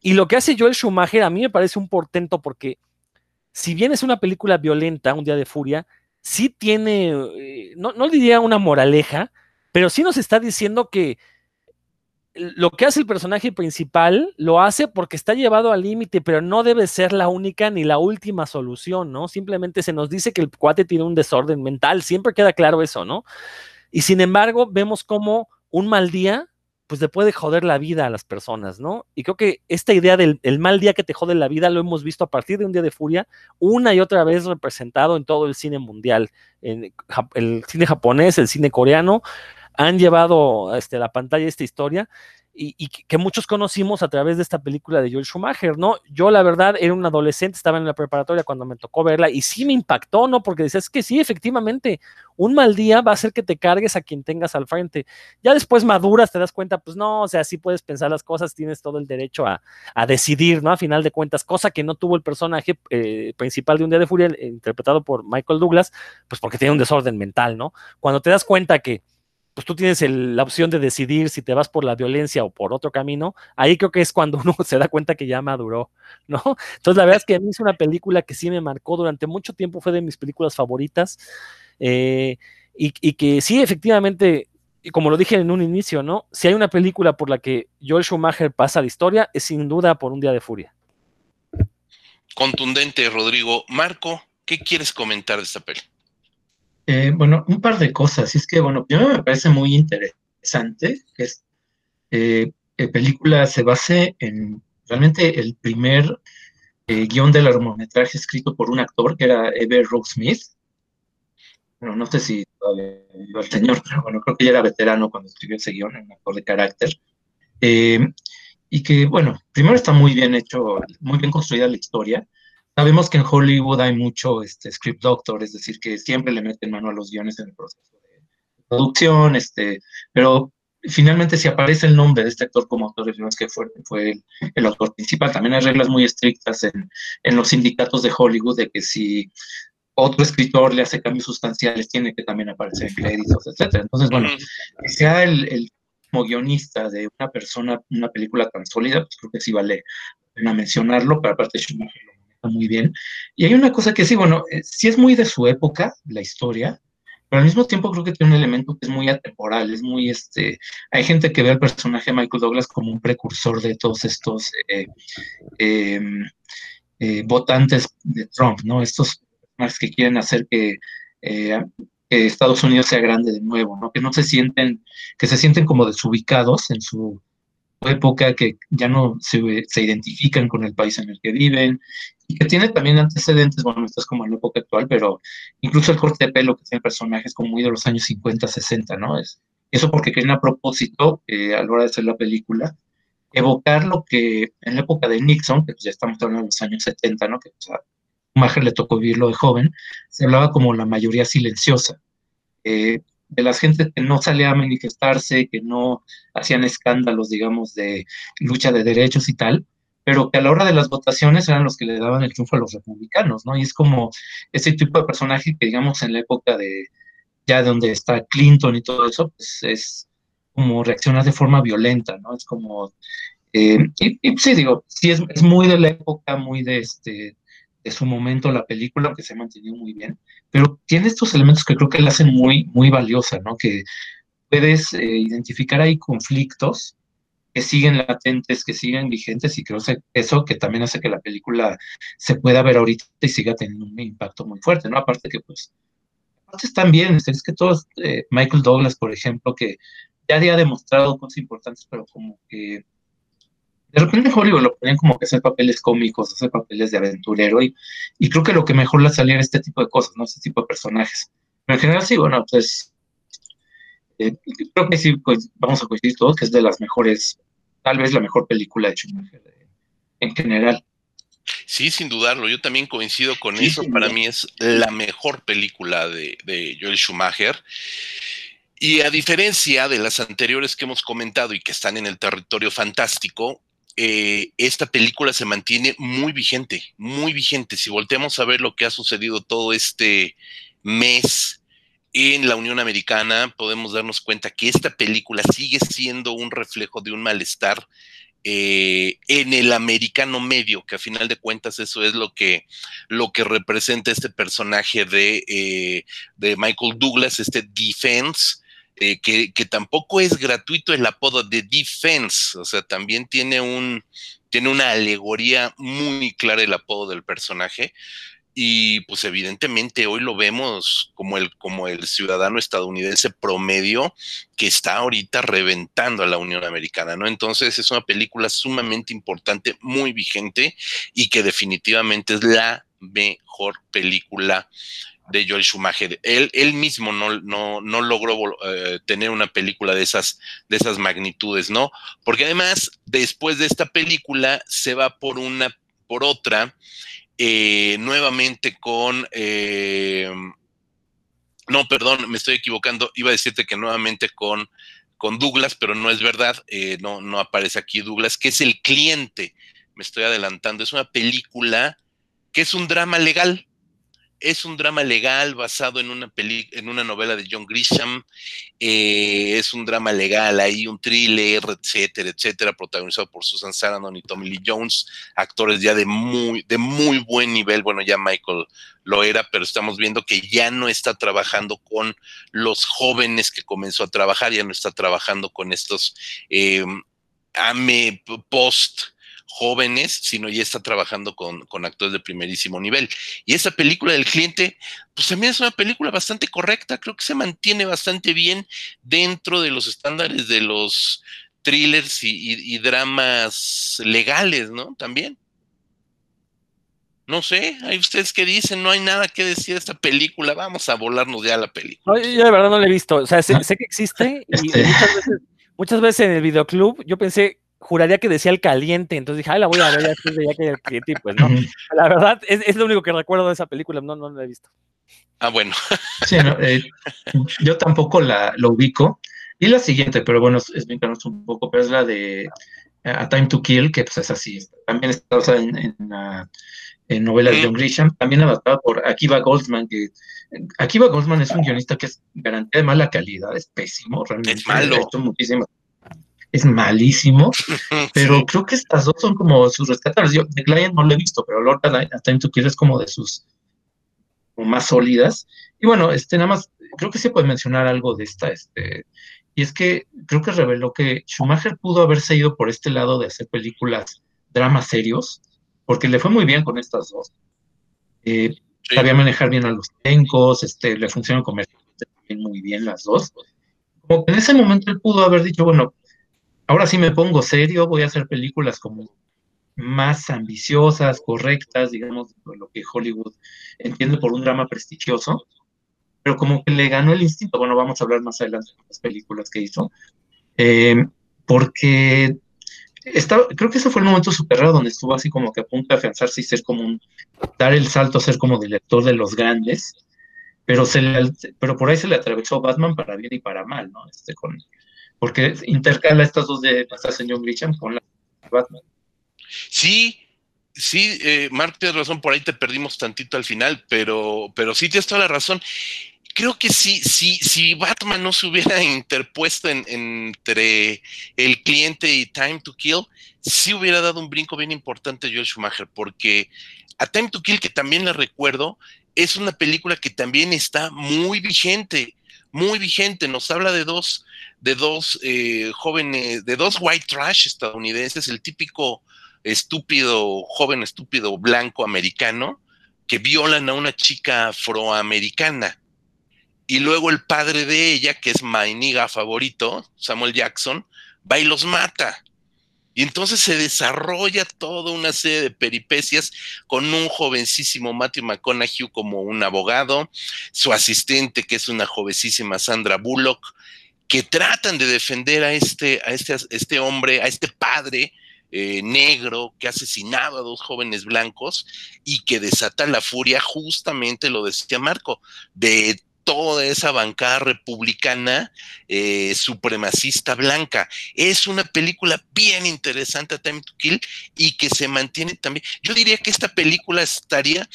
y lo que hace Joel Schumacher a mí me parece un portento porque si bien es una película violenta, un día de furia, sí tiene, eh, no, no diría una moraleja, pero sí nos está diciendo que lo que hace el personaje principal lo hace porque está llevado al límite, pero no debe ser la única ni la última solución, ¿no? Simplemente se nos dice que el cuate tiene un desorden mental, siempre queda claro eso, ¿no? Y sin embargo, vemos como un mal día pues le puede joder la vida a las personas, ¿no? Y creo que esta idea del el mal día que te jode la vida lo hemos visto a partir de un día de furia, una y otra vez representado en todo el cine mundial, en el cine japonés, el cine coreano, han llevado este, a la pantalla esta historia y, que muchos conocimos a través de esta película de Joel Schumacher, ¿no? Yo la verdad era un adolescente, estaba en la preparatoria cuando me tocó verla y sí me impactó, ¿no? Porque dices que sí, efectivamente, un mal día va a hacer que te cargues a quien tengas al frente. Ya después maduras, te das cuenta, pues no, o sea, sí puedes pensar las cosas, tienes todo el derecho a, decidir, ¿no? A final de cuentas, cosa que no tuvo el personaje eh, principal de Un Día de Furia, interpretado por Michael Douglas, pues porque tiene un desorden mental, ¿no? Cuando te das cuenta que pues tú tienes la opción de decidir si te vas por la violencia o por otro camino, ahí creo que es cuando uno se da cuenta que ya maduró, ¿no? Entonces la verdad es que a mí es una película que sí me marcó durante mucho tiempo, fue de mis películas favoritas, eh, y, que sí, efectivamente, como lo dije en un inicio, ¿no? Si hay una película por la que Joel Schumacher pasa la historia, es sin duda por Un Día de Furia. Contundente, Rodrigo. Marco, ¿qué quieres comentar de esta película? Eh, bueno, un par de cosas. Y es que, bueno, primero me parece muy interesante que esta eh, eh, película se base en realmente el primer guion del largometraje escrito por un actor que era Ever Rogue Smith. Bueno, no sé si todavía el señor, pero bueno, creo que ya era veterano cuando escribió ese guion, un actor de carácter. y que, bueno, primero está muy bien hecho, muy bien construida la historia. Sabemos que en Hollywood hay mucho este, script doctor, es decir, que siempre le meten mano a los guiones en el proceso de producción, este, pero finalmente si aparece el nombre de este actor como autor, es que fue, fue el, autor principal. También hay reglas muy estrictas en, en, los sindicatos de Hollywood de que si otro escritor le hace cambios sustanciales, tiene que también aparecer en créditos, etc. Entonces, bueno, que sea el, el como guionista de una persona, una película tan sólida, pues creo que sí vale la pena mencionarlo, pero aparte Schumacher muy bien. Y hay una cosa que sí, bueno, eh, sí es muy de su época, la historia, pero al mismo tiempo creo que tiene un elemento que es muy atemporal, es muy, este, hay gente que ve al personaje de Michael Douglas como un precursor de todos estos eh, em, eh, votantes de Trump, ¿no? Estos personajes que quieren hacer que, que, Estados Unidos sea grande de nuevo, ¿no? Que no se sienten, que se sienten como desubicados en su época, que ya no se, se identifican con el país en el que viven y que tiene también antecedentes, bueno, esto es como en la época actual, pero incluso el corte de pelo que tiene personajes como muy de los años 50, 60, ¿no? Es, eso porque querían a propósito, eh, a la hora de hacer la película, evocar lo que en la época de Nixon, que pues ya estamos hablando de los años 70, ¿no? Que pues, a Maher le tocó vivirlo de joven, se hablaba como la mayoría silenciosa. Eh, de las gente que no salía a manifestarse, que no hacían escándalos, digamos, de lucha de derechos y tal, pero que a la hora de las votaciones eran los que le daban el triunfo a los republicanos, ¿no? Y es como ese tipo de personaje que, digamos, en la época de ya de donde está Clinton y todo eso, pues es como reaccionar de forma violenta, ¿no? Es como, eh, y, sí, digo, sí es, es, muy de la época, muy de este, de su momento la película, que se ha mantenido muy bien, pero tiene estos elementos que creo que la hacen muy, muy valiosa, ¿no? Que puedes eh, identificar ahí conflictos que siguen latentes, que siguen vigentes y creo que eso que también hace que la película se pueda ver ahorita y siga teniendo un impacto muy fuerte, ¿no? Aparte que pues, aparte están bien, es que todos, eh, Michael Douglas, por ejemplo, que ya había demostrado cosas importantes, pero como que de repente Hollywood lo ponían como que hacer papeles cómicos, hacer papeles de aventurero y, y creo que lo que mejor le salía era este tipo de cosas, ¿no? Este tipo de personajes. Pero en general sí, bueno, pues eh, creo que sí, pues vamos a coincidir todos que es de las mejores tal vez la mejor película de Schumacher en general. Sí, sin dudarlo, yo también coincido con eso. Para mí es la mejor película de, Joel Schumacher. Y a diferencia de las anteriores que hemos comentado y que están en el territorio fantástico, eh, esta película se mantiene muy vigente, muy vigente. Si volteamos a ver lo que ha sucedido todo este mes en la Unión Americana, podemos darnos cuenta que esta película sigue siendo un reflejo de un malestar eh, en el americano medio, que a final de cuentas eso es lo que, lo que representa este personaje de, eh, de Michael Douglas, este Defense, eh, que, tampoco es gratuito el apodo de Defense, o sea, también tiene un, tiene una alegoría muy clara el apodo del personaje. y pues evidentemente hoy lo vemos como el, como el ciudadano estadounidense promedio que está ahorita reventando a la Unión Americana, ¿no? Entonces es una película sumamente importante, muy vigente y que definitivamente es la mejor película de Joel Schumacher. Él, él mismo no, no, no logró eh, tener una película de esas, de esas magnitudes, ¿no? Porque además, después de esta película, se va por una, por otra, eh, nuevamente con... Eh, no, perdón, me estoy equivocando. Iba a decirte que nuevamente con, con Douglas, pero no es verdad. Eh, no, no aparece aquí Douglas, que es el cliente. Me estoy adelantando. Es una película que es un drama legal. Es un drama legal basado en una, en una novela de John Grisham. Eh, es un drama legal, hay un thriller, etcétera, etcétera, protagonizado por Susan Sarandon y Tommy Lee Jones, actores ya de muy, de muy buen nivel. Bueno, ya Michael lo era, pero estamos viendo que ya no está trabajando con los jóvenes que comenzó a trabajar, ya no está trabajando con estos eh, AME post jóvenes, sino ya está trabajando con, actores de primerísimo nivel. Y esa película del cliente, pues también es una película bastante correcta, creo que se mantiene bastante bien dentro de los estándares de los thrillers y, dramas legales, ¿no? También. No sé, hay ustedes que dicen, no hay nada que decir de esta película, vamos a volarnos ya a la película. yo de verdad no la he visto, o sea, sé, que existe y este. muchas veces, muchas veces en el videoclub yo pensé, juraría que decía el caliente, entonces dije, ay, la voy a ver ya después de ya que el cliente, y pues no. La verdad, es, lo único que recuerdo de esa película, no, no la he visto. Ah, bueno. Sí, eh, yo tampoco la, lo ubico. Y la siguiente, pero bueno, es, es un poco, pero es la de eh, A Time to Kill, que pues es así. También está basada en, en, en novela de John Grisham, también adaptada por Akiva Goldsman, que Akiva Goldsman es un guionista que es garantía de mala calidad, es pésimo, realmente. Es malo. Ha hecho muchísimas es malísimo, pero creo que estas dos son como sus rescatables. Yo The Client no lo he visto, pero Lord of Time to Kill es como de sus más sólidas. Y bueno, este nada más, creo que se puede mencionar algo de esta, este, y es que creo que reveló que Schumacher pudo haberse ido por este lado de hacer películas, dramas serios, porque le fue muy bien con estas dos. Eh, Sabía manejar bien a los tencos, este, le funcionan comercialmente muy bien las dos. Como que en ese momento él pudo haber dicho, bueno, ahora sí me pongo serio, voy a hacer películas como más ambiciosas, correctas, digamos, lo que Hollywood entiende por un drama prestigioso, pero como que le ganó el instinto, bueno, vamos a hablar más adelante de las películas que hizo, eh, porque creo que ese fue el momento súper raro donde estuvo así como que a punto de afianzarse y ser como un, dar el salto a ser como director de los grandes, pero, se pero por ahí se le atravesó Batman para bien y para mal, ¿no? Este, con, porque intercala estas dos de señor Grisham con la Batman. Sí, sí, eh, Mark, tienes razón, por ahí te perdimos tantito al final, pero, pero sí tienes toda la razón. Creo que sí, sí, si Batman no se hubiera interpuesto entre el cliente y Time to Kill, sí hubiera dado un brinco bien importante a Joel Schumacher, porque a Time to Kill, que también le recuerdo, es una película que también está muy vigente muy vigente. Nos habla de dos, de dos eh, jóvenes, de dos white trash estadounidenses, el típico estúpido, joven estúpido blanco americano, que violan a una chica afroamericana. Y luego el padre de ella, que es my niga favorito, Samuel Jackson, va y los mata. Y entonces se desarrolla toda una serie de peripecias con un jovencísimo Matthew McConaughey como un abogado, su asistente que es una jovencísima Sandra Bullock, que tratan de defender a este, a este, este hombre, a este padre eh, negro que ha asesinado a dos jóvenes blancos y que desata la furia, justamente lo decía Marco, de toda esa bancada republicana eh, supremacista blanca. Es una película bien interesante, Time to Kill, y que se mantiene también. Yo diría que esta película estaría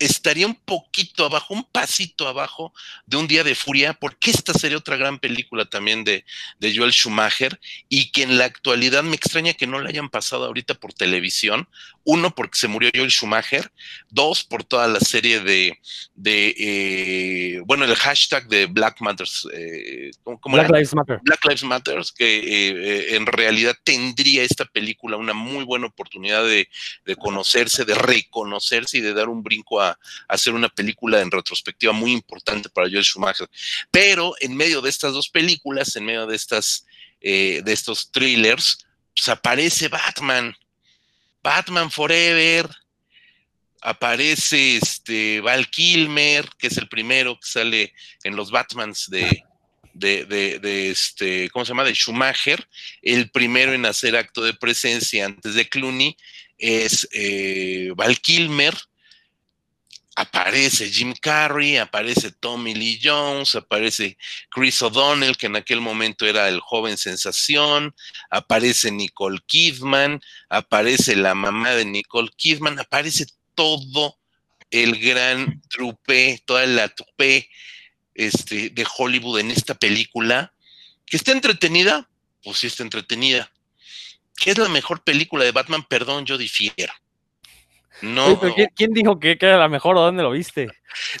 estaría un poquito abajo, un pasito abajo de Un Día de Furia, porque esta sería otra gran película también de, de, Joel Schumacher y que en la actualidad me extraña que no la hayan pasado ahorita por televisión Uno, porque se murió Joel Schumacher. Dos, por toda la serie de, de eh, bueno, el hashtag de Black Matters. Eh, Black Lives Matter. Black Lives Matter, que eh, en realidad tendría esta película una muy buena oportunidad de, conocerse, de reconocerse y de dar un brinco a, a, hacer una película en retrospectiva muy importante para Joel Schumacher. Pero en medio de estas dos películas, en medio de estas de estos thrillers, pues aparece Batman Batman Forever, aparece este Val Kilmer, que es el primero que sale en los Batmans de, de, este, ¿cómo se llama? De Schumacher, el primero en hacer acto de presencia antes de Clooney es eh, Val Kilmer, aparece Jim Carrey, aparece Tommy Lee Jones, aparece Chris O'Donnell, que en aquel momento era el joven sensación, aparece Nicole Kidman, aparece la mamá de Nicole Kidman, aparece todo el gran trupe, toda la trupe este, de Hollywood en esta película, que está entretenida, pues sí está entretenida. ¿Qué es la mejor película de Batman? Perdón, yo difiero. No. ¿quién, dijo que, era la mejor o dónde lo viste?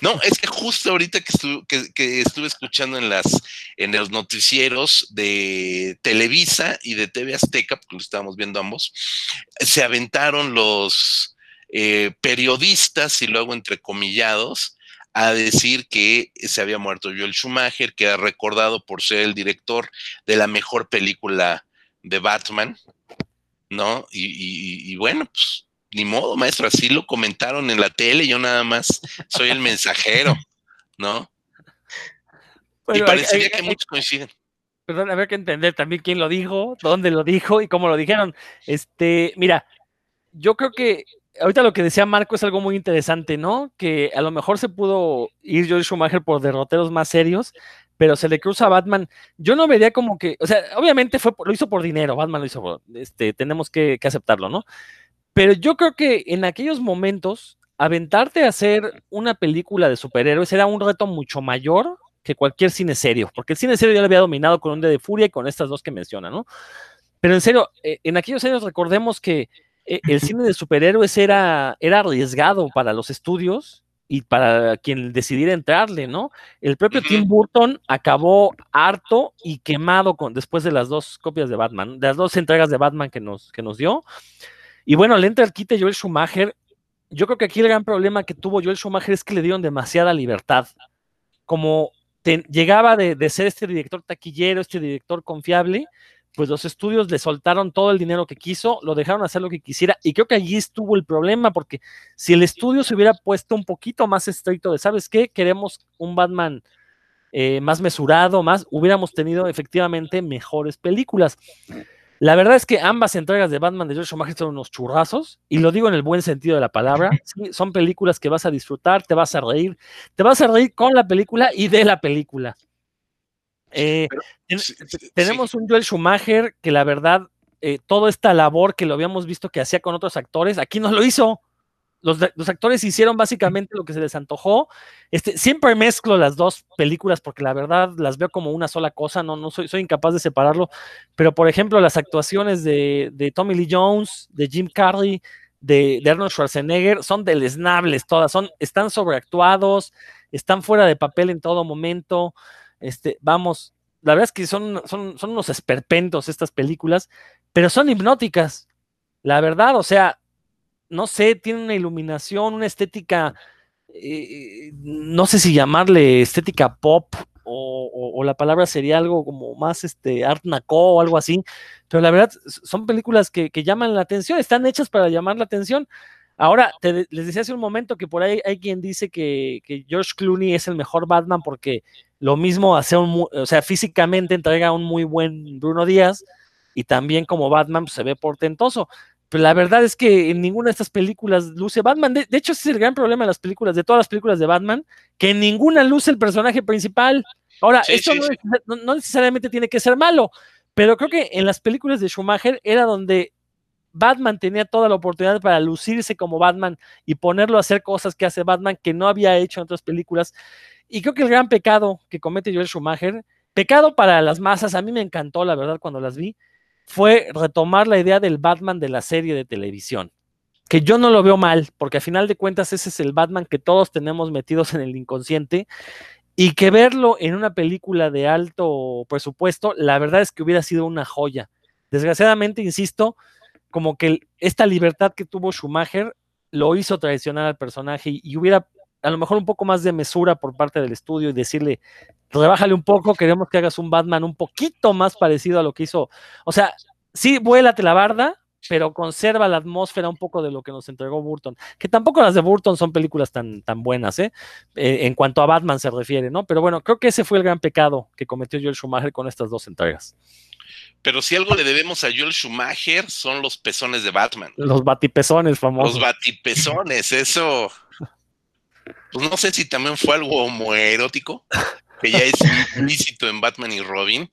No, es que justo ahorita que, estuve escuchando en las en los noticieros de Televisa y de TV Azteca, porque lo estábamos viendo ambos, se aventaron los eh, periodistas y luego entrecomillados a decir que se había muerto Joel Schumacher, que era recordado por ser el director de la mejor película de Batman, ¿no? y bueno, pues ni modo, maestro, así lo comentaron en la tele, yo nada más soy el mensajero, ¿no? y parecería que muchos coinciden. Perdón, había que entender también quién lo dijo, dónde lo dijo y cómo lo dijeron. Este, mira, yo creo que ahorita lo que decía Marco es algo muy interesante, ¿no? Que a lo mejor se pudo ir George Schumacher por derroteros más serios, pero se le cruza a Batman. Yo no vería como que, o sea, obviamente fue, lo hizo por dinero, Batman lo hizo por, este, tenemos que aceptarlo, ¿no? Pero yo creo que en aquellos momentos, aventarte a hacer una película de superhéroes era un reto mucho mayor que cualquier cine serio, porque el cine serio ya lo había dominado con un de Furia y con estas dos que menciona, ¿no? Pero en serio, eh, en aquellos años recordemos que eh, el cine de superhéroes era, era arriesgado para los estudios y para quien decidiera entrarle, ¿no? El propio Tim Burton acabó harto y quemado con, después de las dos copias de Batman, de las dos entregas de Batman que nos, que nos dio. Y bueno, le entra el quite Joel Schumacher. Yo creo que aquí el gran problema que tuvo Joel Schumacher es que le dieron demasiada libertad. Como llegaba de, ser este director taquillero, este director confiable, pues los estudios le soltaron todo el dinero que quiso, lo dejaron hacer lo que quisiera, y creo que allí estuvo el problema, porque si el estudio se hubiera puesto un poquito más estricto de, ¿sabes qué? Queremos un Batman eh, más mesurado, más, hubiéramos tenido efectivamente mejores películas. La verdad es que ambas entregas de Batman de George Schumacher son unos churrazos, y lo digo en el buen sentido de la palabra. son películas que vas a disfrutar, te vas a reír, te vas a reír con la película y de la película. Eh, tenemos un Joel Schumacher que la verdad, eh, toda esta labor que lo habíamos visto que hacía con otros actores, aquí no lo hizo los, actores hicieron básicamente lo que se les antojó. Este, siempre mezclo las dos películas porque la verdad las veo como una sola cosa, no, no soy, soy incapaz de separarlo. Pero, por ejemplo, las actuaciones de, Tommy Lee Jones, de Jim Carrey, de, Arnold Schwarzenegger son deleznables todas, son, están sobreactuados, están fuera de papel en todo momento. Este, vamos, la verdad es que son, son, son unos esperpentos estas películas, pero son hipnóticas. La verdad, o sea, no sé, tiene una iluminación, una estética, eh, no sé si llamarle estética pop o, la palabra sería algo como más este art naco o algo así, pero la verdad son películas que, llaman la atención, están hechas para llamar la atención. Ahora, les decía hace un momento que por ahí hay quien dice que, George Clooney es el mejor Batman porque lo mismo hace un, o sea, físicamente entrega un muy buen Bruno Díaz y también como Batman pues, se ve portentoso. Pero la verdad es que en ninguna de estas películas luce Batman. De, hecho, ese es el gran problema de las películas, de todas las películas de Batman, que en ninguna luce el personaje principal. Ahora, esto no, necesariamente tiene que ser malo, pero creo que en las películas de Schumacher era donde Batman tenía toda la oportunidad para lucirse como Batman y ponerlo a hacer cosas que hace Batman que no había hecho en otras películas. Y creo que el gran pecado que comete Joel Schumacher, pecado para las masas, a mí me encantó, la verdad, cuando las vi, fue retomar la idea del Batman de la serie de televisión. que yo no lo veo mal, porque a final de cuentas ese es el Batman que todos tenemos metidos en el inconsciente y que verlo en una película de alto presupuesto, la verdad es que hubiera sido una joya. Desgraciadamente, insisto, como que esta libertad que tuvo Schumacher lo hizo traicionar al personaje y, hubiera a lo mejor un poco más de mesura por parte del estudio y decirle, rebájale un poco, queremos que hagas un Batman un poquito más parecido a lo que hizo. O sea, sí, vuélate la barda, pero conserva la atmósfera un poco de lo que nos entregó Burton. Que tampoco las de Burton son películas tan, tan buenas, ¿eh? ¿eh? En cuanto a Batman se refiere, ¿no? Pero bueno, creo que ese fue el gran pecado que cometió Joel Schumacher con estas dos entregas. Pero si algo le debemos a Joel Schumacher son los pezones de Batman. Los batipezones famosos. Los batipezones, eso. Pues no sé si también fue algo homoerótico, que ya es implícito en Batman y Robin.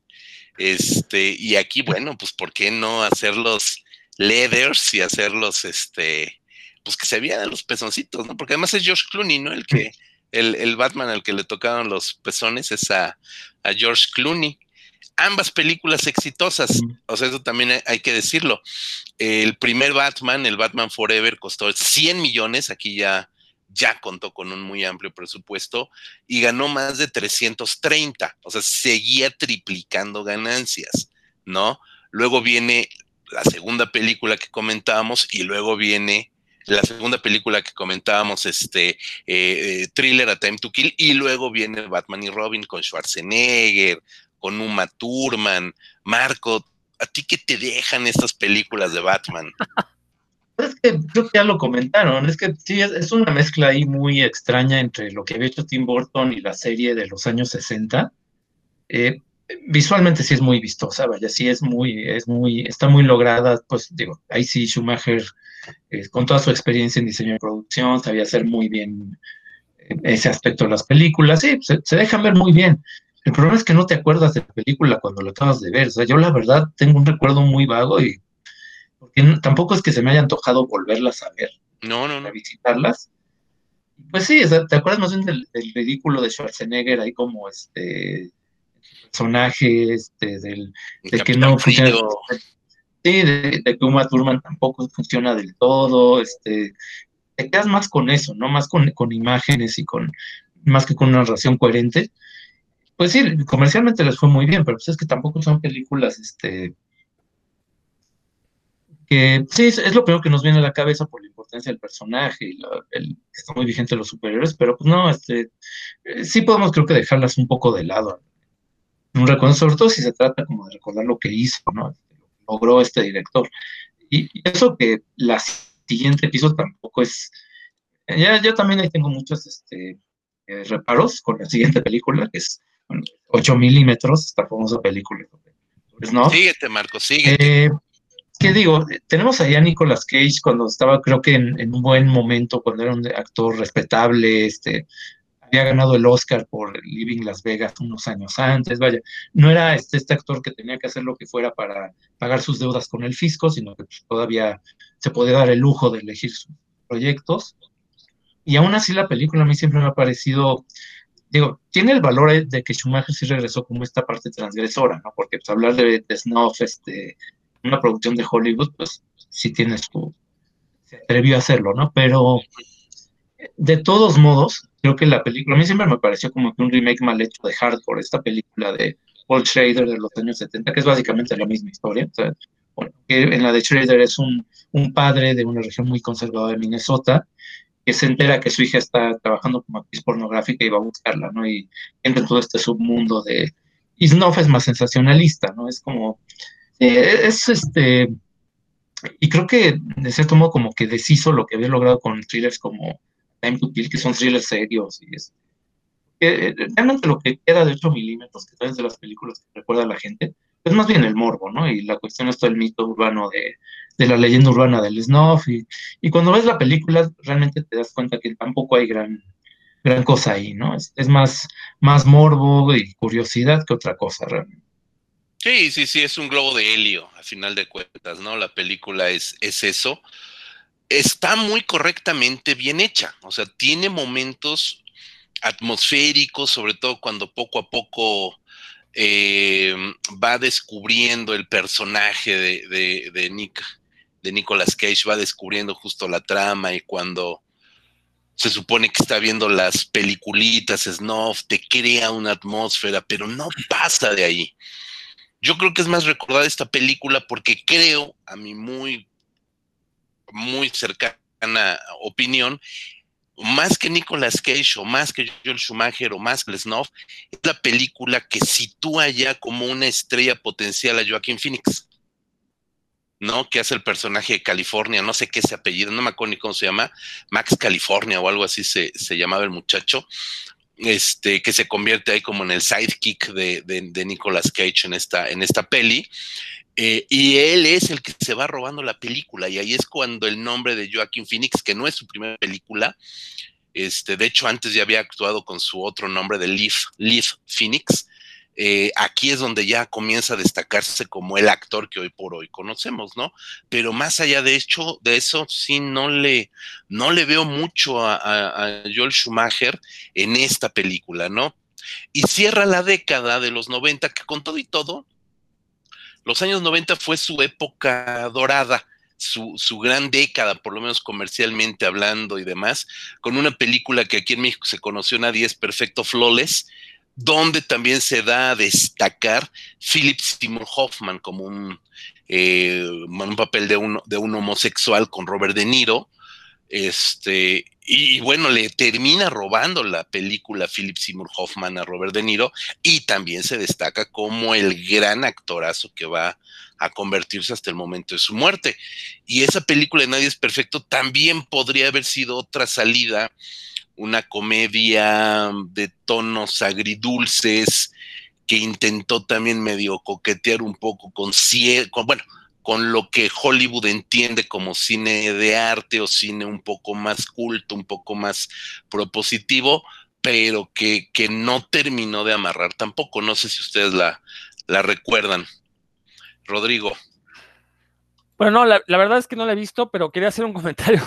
Este, y aquí, bueno, pues ¿por qué no hacerlos leathers y hacerlos, este, pues que se vean los pezoncitos, ¿no? Porque además es George Clooney, ¿no? El que, el, el Batman al que le tocaron los pezones es a, a George Clooney ambas películas exitosas, o sea, eso también hay que decirlo. El primer Batman, el Batman Forever, costó 100 millones, aquí ya, ya contó con un muy amplio presupuesto y ganó más de 330, o sea, seguía triplicando ganancias, ¿no? Luego viene la segunda película que comentábamos y luego viene la segunda película que comentábamos, este eh, eh, Thriller A Time to Kill, y luego viene Batman y Robin con Schwarzenegger, con Uma Thurman. Marco, ¿a ti qué te dejan estas películas de Batman? Es que creo que ya lo comentaron, es que sí, es, una mezcla ahí muy extraña entre lo que había hecho Tim Burton y la serie de los años 60. Eh, visualmente sí es muy vistosa, vaya, sí es muy, es muy, está muy lograda, pues digo, ahí sí Schumacher, eh, con toda su experiencia en diseño de producción, sabía hacer muy bien eh, ese aspecto de las películas, sí, se, se dejan ver muy bien. El problema es que no te acuerdas de la película cuando la acabas de ver. O sea, yo la verdad tengo un recuerdo muy vago y porque tampoco es que se me haya antojado volverlas a ver. No, no, no. A visitarlas. Pues sí, ¿te acuerdas más bien del, ridículo de Schwarzenegger ahí como este personaje, este, del, de que no funciona. Sí, de, que Uma Thurman tampoco funciona del todo, este, te quedas más con eso, ¿no? Más con, con imágenes y con, más que con una narración coherente. Pues sí, comercialmente les fue muy bien, pero pues es que tampoco son películas, este, que sí, es, lo primero que nos viene a la cabeza por la importancia del personaje y el, está muy vigente los superiores, pero pues no, este, eh, sí podemos creo que dejarlas un poco de lado. Un recuerdo, sobre todo si se trata como de recordar lo que hizo, ¿no? Logró este director. Y, eso que la siguiente episodio tampoco es, ya, yo también ahí tengo muchos este, eh, reparos con la siguiente película, que es 8 milímetros, esta famosa película. Pues, ¿no? Síguete, Marco, síguete. Eh, ¿Qué digo? Tenemos allá a Nicolas Cage cuando estaba, creo que en, un buen momento, cuando era un actor respetable, este, había ganado el Oscar por Living Las Vegas unos años antes, vaya, no era este, este actor que tenía que hacer lo que fuera para pagar sus deudas con el fisco, sino que pues, todavía se podía dar el lujo de elegir sus proyectos. Y aún así la película a mí siempre me ha parecido digo, tiene el valor de que Schumacher sí regresó como esta parte transgresora, ¿no? Porque pues, hablar de, de este, una producción de Hollywood, pues sí tiene su, se atrevió a hacerlo, ¿no? Pero de todos modos, creo que la película, a mí siempre me pareció como que un remake mal hecho de Hardcore, esta película de Paul Schrader de los años 70, que es básicamente la misma historia. En la de Schrader es un, un padre de una región muy conservadora de Minnesota, que se entera que su hija está trabajando como actriz pornográfica y va a buscarla, ¿no? Y entra en todo este submundo de... Y Snuff es más sensacionalista, ¿no? Es como... Eh, es este... Y creo que, de cierto modo, como que deshizo lo que había logrado con thrillers como Time to Kill, que son thrillers serios. Y es, que, realmente lo que queda de 8 milímetros, que es de las películas que recuerda a la gente, es más bien el morbo, ¿no? Y la cuestión es todo el mito urbano de, de la leyenda urbana del snuff. Y, y, cuando ves la película, realmente te das cuenta que tampoco hay gran, gran cosa ahí, ¿no? Es, es más, más morbo y curiosidad que otra cosa, realmente. Sí, sí, sí, es un globo de helio, a final de cuentas, ¿no? La película es, es eso. Está muy correctamente bien hecha, o sea, tiene momentos atmosféricos, sobre todo cuando poco a poco eh, va descubriendo el personaje de, de, Nick, de Nicolas Cage va descubriendo justo la trama y cuando se supone que está viendo las peliculitas, snuff, te crea una atmósfera, pero no pasa de ahí. Yo creo que es más recordar esta película porque creo, a mi muy, muy cercana opinión, más que Nicolas Cage o más que Joel Schumacher o más que Snuff, es la película que sitúa ya como una estrella potencial a Joaquín Phoenix. ¿no? Que hace el personaje de California, no sé qué ese apellido, no me acuerdo ni cómo se llama, Max California o algo así se, se llamaba el muchacho, este, que se convierte ahí como en el sidekick de, de, Nicolas Cage en esta, en esta peli. Eh, y él es el que se va robando la película, y ahí es cuando el nombre de Joaquin Phoenix, que no es su primera película, este, de hecho antes ya había actuado con su otro nombre de Leaf, Leaf Phoenix, eh, aquí es donde ya comienza a destacarse como el actor que hoy por hoy conocemos, ¿no? Pero más allá de hecho, de eso, sí no le, no le veo mucho a, Joel Schumacher en esta película, ¿no? Y cierra la década de los 90, que con todo y todo, los años 90 fue su época dorada. Su, su, gran década, por lo menos comercialmente hablando y demás, con una película que aquí en México se conoció Nadie es Perfecto Flawless, donde también se da a destacar Philip Seymour Hoffman como un, eh, papel de un, de un, homosexual con Robert De Niro. Este, y bueno, le termina robando la película Philip Seymour Hoffman a Robert De Niro y también se destaca como el gran actorazo que va a convertirse hasta el momento de su muerte. Y esa película de Nadie es Perfecto también podría haber sido otra salida una comedia de tonos agridulces que intentó también medio coquetear un poco con, con, bueno, con lo que Hollywood entiende como cine de arte o cine un poco más culto, un poco más propositivo, pero que, que no terminó de amarrar tampoco. No sé si ustedes la, la recuerdan. Rodrigo. Bueno, no, la, verdad es que no la he visto, pero quería hacer un comentario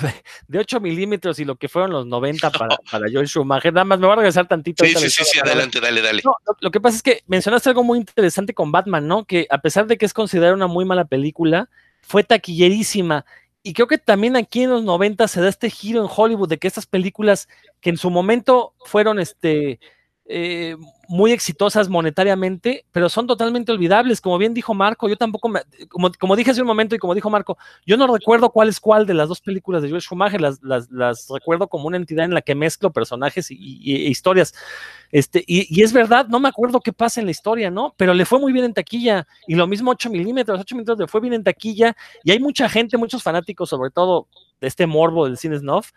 de, 8 milímetros y lo que fueron los 90 para, para Joel Schumacher. Nada más me voy a regresar tantito. Sí, sí, sí, sí, adelante, dale, dale. No, lo, que pasa es que mencionaste algo muy interesante con Batman, ¿no? Que a pesar de que es considerada una muy mala película, fue taquillerísima. Y creo que también aquí en los 90 se da este giro en Hollywood de que estas películas que en su momento fueron este eh, muy exitosas monetariamente, pero son totalmente olvidables. Como bien dijo Marco, yo tampoco, me, como, como, dije hace un momento y como dijo Marco, yo no recuerdo cuál es cuál de las dos películas de Joel Schumacher, las, las, las recuerdo como una entidad en la que mezclo personajes y, e historias. Este, y, y, es verdad, no me acuerdo qué pasa en la historia, ¿no? Pero le fue muy bien en taquilla. Y lo mismo 8 milímetros, 8 milímetros le fue bien en taquilla. Y hay mucha gente, muchos fanáticos, sobre todo de este morbo del cine snuff,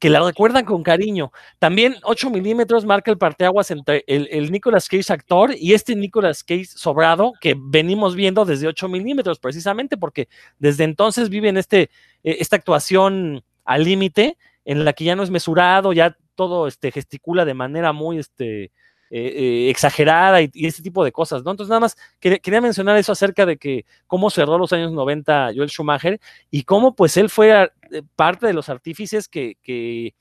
que la recuerdan con cariño. También 8 milímetros marca el parteaguas entre el, el, Nicolas Cage actor y este Nicolas Cage sobrado que venimos viendo desde 8 milímetros, precisamente porque desde entonces vive en este, eh, esta actuación al límite, en la que ya no es mesurado, ya todo este, gesticula de manera muy este, eh, eh, exagerada y, este tipo de cosas, ¿no? Entonces, nada más quería, mencionar eso acerca de que cómo cerró los años 90 Joel Schumacher y cómo pues él fue eh, parte de los artífices que, que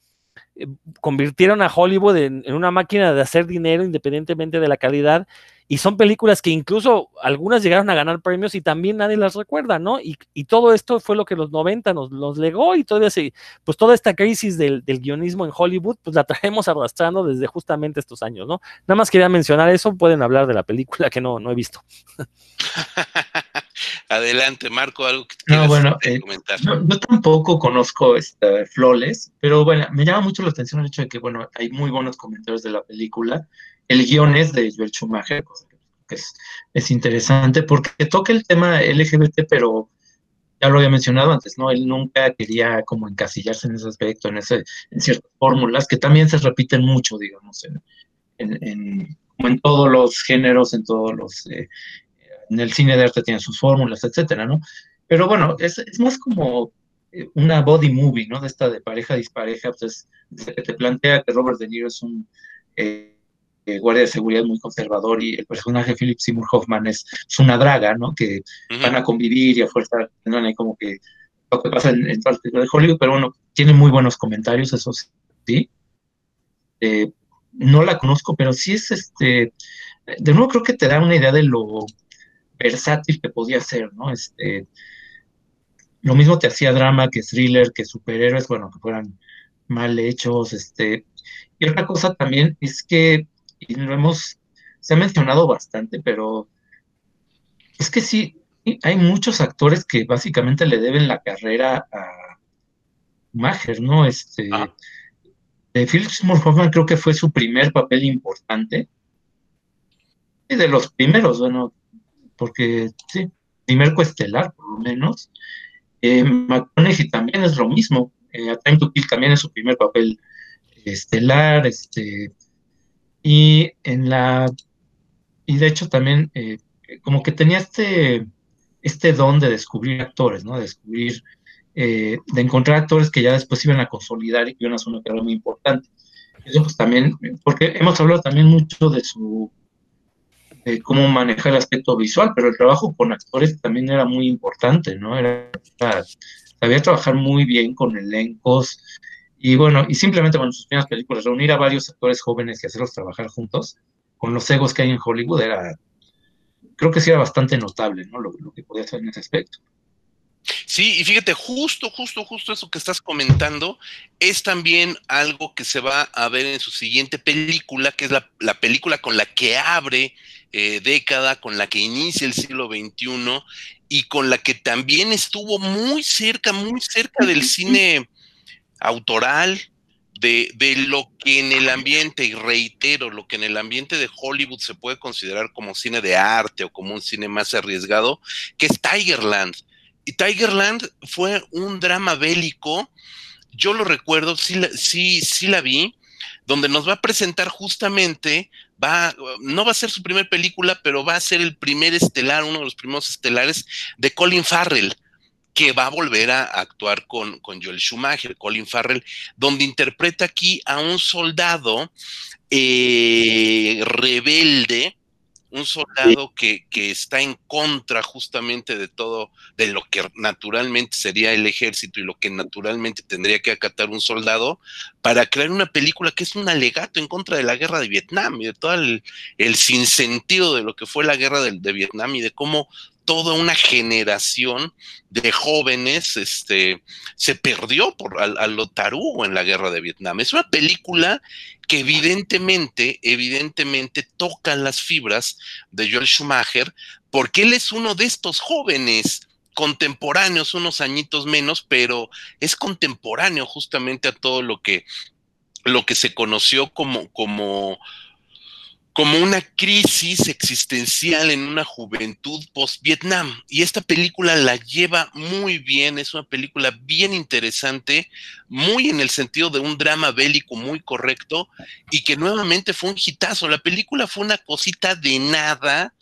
convirtieron a Hollywood en, una máquina de hacer dinero independientemente de la calidad. Y son películas que incluso algunas llegaron a ganar premios y también nadie las recuerda, ¿no? Y, todo esto fue lo que los 90 nos, legó y todo ese, pues toda esta crisis del, guionismo en Hollywood, pues la traemos arrastrando desde justamente estos años, ¿no? Nada más quería mencionar eso, pueden hablar de la película que no, no he visto. Adelante, Marco, algo que no, bueno, eh, comentar. yo tampoco conozco este, Flores, pero bueno, me llama mucho la atención el hecho de que, bueno, hay muy buenos comentarios de la película. El guion es de Joel Schumacher, cosa que es, es interesante porque toca el tema LGBT, pero ya lo había mencionado antes, ¿no? Él nunca quería como encasillarse en ese aspecto, en, ese, en ciertas fórmulas que también se repiten mucho, digamos, en, en, como en todos los géneros, en todos los eh, en el cine de arte tiene sus fórmulas, etcétera, ¿no? Pero bueno, es, es, más como eh, una body movie, ¿no? De esta de pareja dispareja, pues desde que te plantea que Robert De Niro es un eh, eh, guardia de seguridad muy conservador y el personaje Philip Seymour Hoffman es, una draga, ¿no? Que van a convivir y a fuerza tendrán ahí como que lo que pasa en, en parte de Hollywood, pero bueno, tiene muy buenos comentarios, eso sí. no la conozco, pero sí es este, de nuevo creo que te da una idea de lo versátil que podía ser, ¿no? Este, lo mismo te hacía drama que thriller, que superhéroes, bueno, que fueran mal hechos, este. Y otra cosa también es que, y lo hemos, se ha mencionado bastante, pero es que sí, hay muchos actores que básicamente le deben la carrera a Maher, ¿no? Este, ah. de Philip Seymour Hoffman creo que fue su primer papel importante. Y de los primeros, bueno, porque sí, primer coestelar, por lo menos. Eh, McConaughey también es lo mismo. Eh, Time to Kill también es su primer papel estelar. Este, y en la. Y de hecho también, eh, como que tenía este, este don de descubrir actores, ¿no? De descubrir, eh, de encontrar actores que ya después iban a consolidar y que iban a hacer una muy importante. Eso pues también, porque hemos hablado también mucho de su de cómo manejar el aspecto visual, pero el trabajo con actores también era muy importante, ¿no? Era, sabía trabajar muy bien con elencos y bueno, y simplemente con sus primeras películas, reunir a varios actores jóvenes y hacerlos trabajar juntos, con los egos que hay en Hollywood, era, creo que sí era bastante notable, ¿no? Lo, lo que podía hacer en ese aspecto. Sí, y fíjate, justo, justo, justo eso que estás comentando es también algo que se va a ver en su siguiente película, que es la, la película con la que abre eh, década, con la que inicia el siglo XXI y con la que también estuvo muy cerca, muy cerca del cine autoral, de, de, lo que en el ambiente, y reitero, lo que en el ambiente de Hollywood se puede considerar como cine de arte o como un cine más arriesgado, que es Tigerland. Y Tigerland fue un drama bélico, yo lo recuerdo, sí, sí, sí la vi, donde nos va a presentar justamente, va, no va a ser su primer película, pero va a ser el primer estelar, uno de los primeros estelares de Colin Farrell que va a volver a actuar con, con Joel Schumacher, Colin Farrell, donde interpreta aquí a un soldado eh, rebelde, un soldado que, que, está en contra justamente de todo, de lo que naturalmente sería el ejército y lo que naturalmente tendría que acatar un soldado, para crear una película que es un alegato en contra de la guerra de Vietnam y de todo el, el sinsentido de lo que fue la guerra de, de Vietnam y de cómo toda una generación de jóvenes este, se perdió por, a, a lo tarugo en la guerra de Vietnam. Es una película que evidentemente, evidentemente toca las fibras de Joel Schumacher, porque él es uno de estos jóvenes contemporáneos, unos añitos menos, pero es contemporáneo justamente a todo lo que, lo que se conoció como, como como una crisis existencial en una juventud post-Vietnam. Y esta película la lleva muy bien, es una película bien interesante, muy en el sentido de un drama bélico muy correcto y que nuevamente fue un hitazo. La película fue una cosita de nada,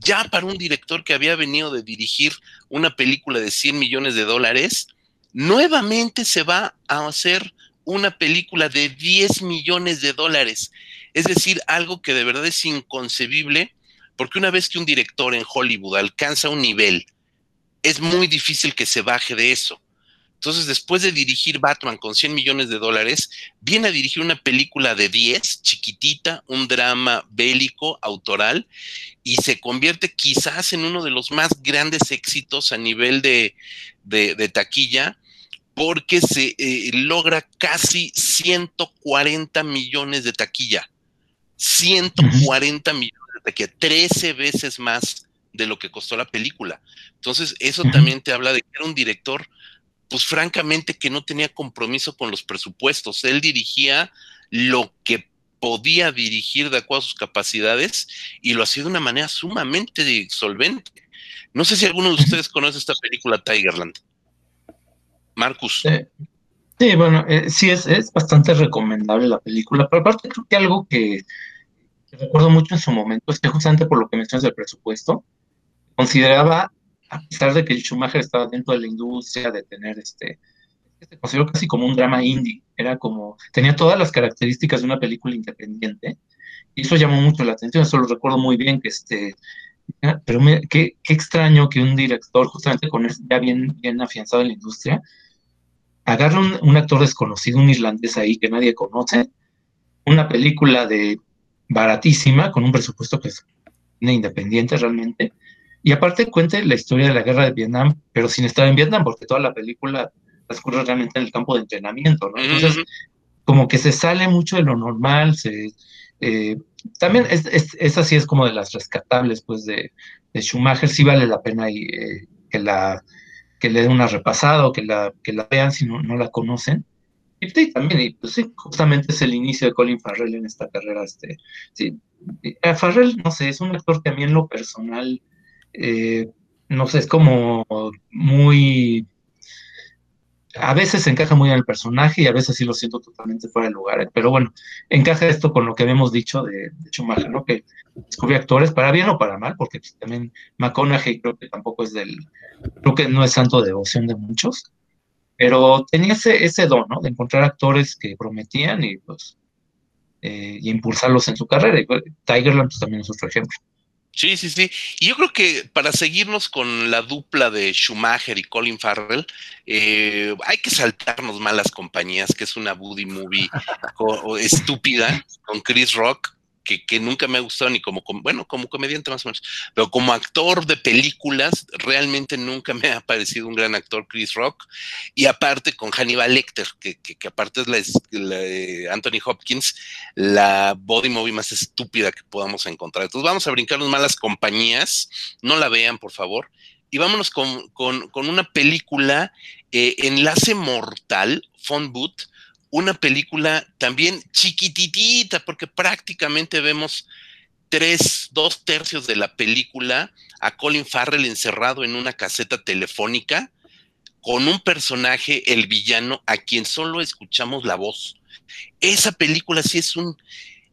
ya para un director que había venido de dirigir una película de 100 millones de dólares, nuevamente se va a hacer una película de 10 millones de dólares. Es decir, algo que de verdad es inconcebible, porque una vez que un director en Hollywood alcanza un nivel, es muy difícil que se baje de eso. Entonces, después de dirigir Batman con 100 millones de dólares, viene a dirigir una película de 10, chiquitita, un drama bélico, autoral, y se convierte quizás en uno de los más grandes éxitos a nivel de, taquilla, porque se eh, logra casi 140 millones de taquilla. 140 millones de taquilla, 13 veces más de lo que costó la película. Entonces, eso también te habla de que era un director, pues francamente, que no tenía compromiso con los presupuestos. Él dirigía lo que podía dirigir de acuerdo a sus capacidades y lo hacía de una manera sumamente solvente. No sé si alguno de ustedes conoce esta película Tigerland. Marcus. sí, bueno, eh, sí es, es bastante recomendable la película, pero aparte creo que algo que, recuerdo mucho en su momento es que justamente por lo que mencionas del presupuesto, consideraba, a pesar de que Schumacher estaba dentro de la industria, de tener este, se consideró casi como un drama indie, era como, tenía todas las características de una película independiente, y eso llamó mucho la atención, eso lo recuerdo muy bien, que este, pero qué, qué, extraño que un director, justamente con ya bien, bien afianzado en la industria, agarra un, un, actor desconocido, un irlandés ahí que nadie conoce, una película de baratísima, con un presupuesto que es independiente realmente, y aparte cuente la historia de la guerra de Vietnam, pero sin estar en Vietnam, porque toda la película transcurre realmente en el campo de entrenamiento, ¿no? Entonces, como que se sale mucho de lo normal, se, eh, también es, es, esa sí es como de las rescatables, pues, de, de Schumacher, sí vale la pena y, eh, que la que le den una repasada o que la, que la vean si no, no la conocen. Y también, y pues sí, justamente es el inicio de Colin Farrell en esta carrera. Este, sí, eh, Farrell, no sé, es un actor que a mí en lo personal, eh, no sé, es como muy a veces encaja muy en el personaje y a veces sí lo siento totalmente fuera de lugar. Pero bueno, encaja esto con lo que habíamos dicho de, de Schumacher, ¿no? Que descubrió actores para bien o para mal, porque pues, también McConaughey creo que tampoco es del, creo que no es santo de devoción de muchos, pero tenía ese, ese don, ¿no? De encontrar actores que prometían y pues eh, y impulsarlos en su carrera. Pues, Tigerland también es otro ejemplo. Sí, sí, sí. Y yo creo que para seguirnos con la dupla de Schumacher y Colin Farrell, eh, hay que saltarnos malas compañías, que es una Buddy movie estúpida con Chris Rock que, nunca me ha gustado ni como, bueno, como comediante más o menos, pero como actor de películas, realmente nunca me ha parecido un gran actor Chris Rock. Y aparte con Hannibal Lecter, que, aparte es la, Anthony Hopkins, la body movie más estúpida que podamos encontrar. Entonces vamos a brincarnos malas compañías, no la vean, por favor. Y vámonos con, una película, eh, Enlace Mortal, Phone Boot, una película también chiquititita, porque prácticamente vemos tres, dos tercios de la película a Colin Farrell encerrado en una caseta telefónica con un personaje, el villano, a quien solo escuchamos la voz. Esa película sí es un,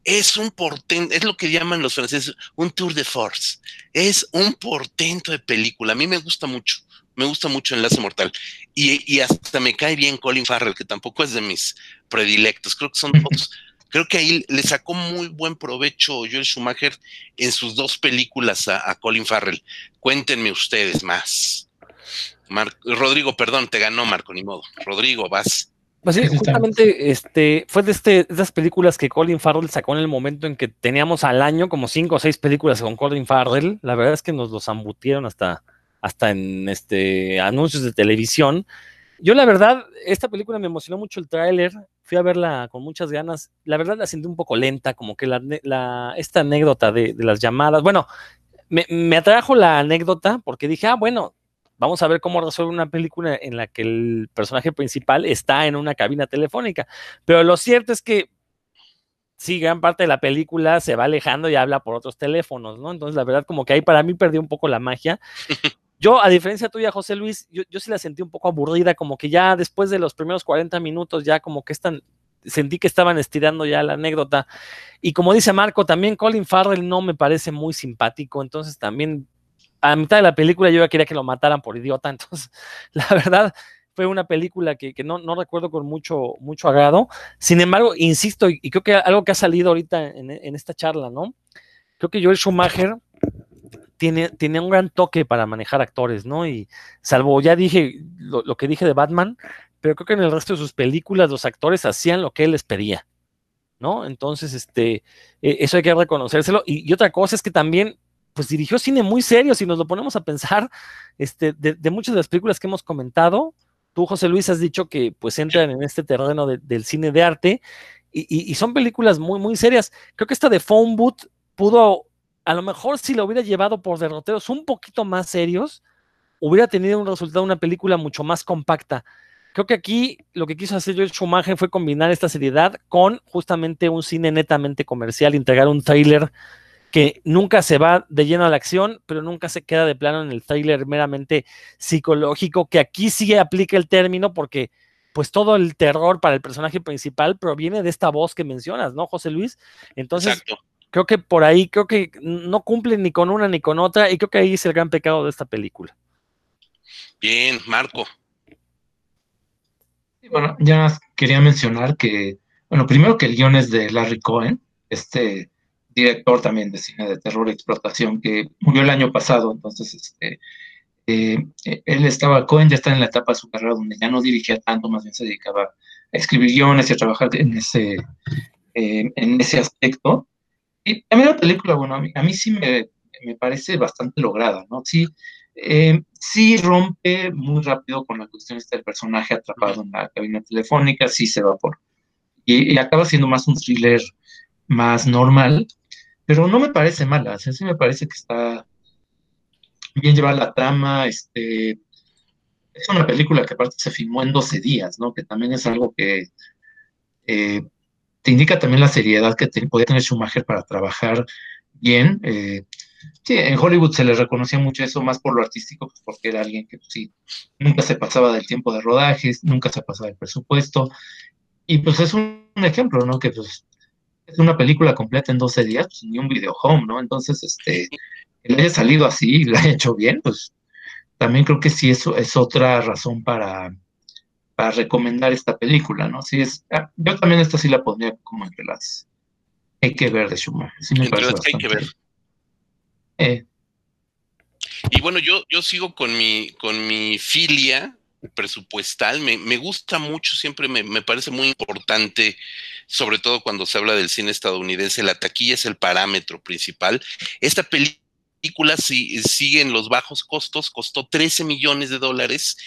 es un portento, es lo que llaman los franceses un tour de force. Es un portento de película. A mí me gusta mucho me gusta mucho Enlace Mortal. Y, hasta me cae bien Colin Farrell, que tampoco es de mis predilectos. Creo que son dos. Creo que ahí le sacó muy buen provecho Joel Schumacher en sus dos películas a, Colin Farrell. Cuéntenme ustedes más. Rodrigo, perdón, te ganó Marco, ni modo. Rodrigo, vas. Pues sí, justamente este, fue de, este, de estas películas que Colin Farrell sacó en el momento en que teníamos al año como cinco o seis películas con Colin Farrell. La verdad es que nos los ambutieron hasta, hasta en este, anuncios de televisión. Yo la verdad, esta película me emocionó mucho el tráiler, fui a verla con muchas ganas, la verdad la sentí un poco lenta, como que la, esta anécdota de, las llamadas, bueno, me, me, atrajo la anécdota porque dije, ah, bueno, vamos a ver cómo resuelve una película en la que el personaje principal está en una cabina telefónica, pero lo cierto es que sí, gran parte de la película se va alejando y habla por otros teléfonos, ¿no? Entonces, la verdad, como que ahí para mí perdió un poco la magia. Yo, a diferencia tuya, José Luis, yo, yo, sí la sentí un poco aburrida, como que ya después de los primeros 40 minutos, ya como que están, sentí que estaban estirando ya la anécdota. Y como dice Marco, también Colin Farrell no me parece muy simpático, entonces también a mitad de la película yo ya quería que lo mataran por idiota, entonces la verdad fue una película que, que no, no, recuerdo con mucho, mucho agrado. Sin embargo, insisto, y, creo que algo que ha salido ahorita en, en esta charla, ¿no? Creo que Joel Schumacher tiene, un gran toque para manejar actores, ¿no? Y salvo, ya dije lo, que dije de Batman, pero creo que en el resto de sus películas los actores hacían lo que él les pedía, ¿no? Entonces, este, e, eso hay que reconocérselo. Y, otra cosa es que también, pues dirigió cine muy serio, si nos lo ponemos a pensar, este, de, muchas de las películas que hemos comentado, tú, José Luis, has dicho que pues entran en este terreno del cine de arte y, y, son películas muy, muy serias. Creo que esta de Phone Boot pudo a lo mejor si lo hubiera llevado por derroteros un poquito más serios, hubiera tenido un resultado, una película mucho más compacta. Creo que aquí lo que quiso hacer George Schumacher fue combinar esta seriedad con justamente un cine netamente comercial, entregar un trailer que nunca se va de lleno a la acción, pero nunca se queda de plano en el trailer meramente psicológico, que aquí sí aplica el término porque pues todo el terror para el personaje principal proviene de esta voz que mencionas, ¿no, José Luis? Entonces, Exacto creo que por ahí, creo que no cumplen ni con una ni con otra, y creo que ahí es el gran pecado de esta película. Bien, Marco. Bueno, ya quería mencionar que, bueno, primero que el guion es de Larry Cohen, este director también de cine de terror y explotación que murió el año pasado, entonces este, eh, él estaba, Cohen ya está en la etapa de su carrera donde ya no dirigía tanto, más bien se dedicaba a escribir guiones y a trabajar en ese, eh, en ese aspecto. Y también la película, bueno, a mí, sí me, me parece bastante lograda, ¿no? Sí, eh, sí rompe muy rápido con la cuestión del personaje atrapado en la cabina telefónica, sí se va por... Y, acaba siendo más un thriller más normal, pero no me parece mala, sí me parece que está bien llevada la trama, este... Es una película que aparte se filmó en 12 días, ¿no? Que también es algo que eh, te indica también la seriedad que podía tener Schumacher para trabajar bien. Eh, sí, en Hollywood se le reconocía mucho eso, más por lo artístico, porque era alguien que sí, nunca se pasaba del tiempo de rodajes, nunca se pasaba del presupuesto. Y pues es un, ejemplo, ¿no? Que pues es una película completa en 12 días, pues, ni un video home, ¿no? Entonces, este, que le haya salido así y lo haya hecho bien, pues también creo que sí eso es otra razón para, para recomendar esta película, ¿no? Sí es, ah, yo también esta sí la pondría como entre las hay que ver de Schumacher. Sí me parece hay que ver. Eh. Y bueno, yo, yo sigo con mi, con mi filia presupuestal, me, me gusta mucho, siempre me, me, parece muy importante, sobre todo cuando se habla del cine estadounidense, la taquilla es el parámetro principal. Esta película película si, sigue en los bajos costos, costó 13 millones de dólares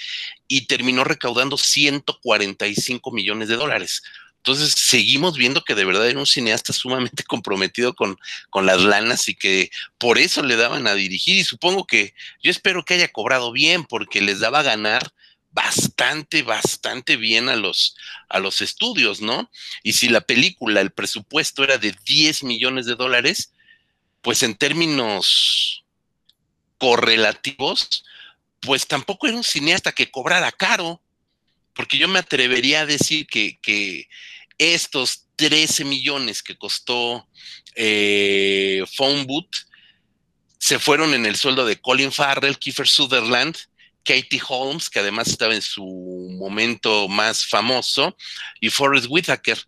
y terminó recaudando 145 millones de dólares. Entonces seguimos viendo que de verdad era un cineasta sumamente comprometido con, con las lanas y que por eso le daban a dirigir y supongo que yo espero que haya cobrado bien porque les daba a ganar bastante, bastante bien a los, a los estudios, ¿no? Y si la película, el presupuesto era de 10 millones de dólares, pues en términos correlativos, pues tampoco era un cineasta que cobrara caro, porque yo me atrevería a decir que, estos 13 millones que costó eh, Phone Boot se fueron en el sueldo de Colin Farrell, Kiefer Sutherland, Katie Holmes, que además estaba en su momento más famoso, y Forrest Whitaker.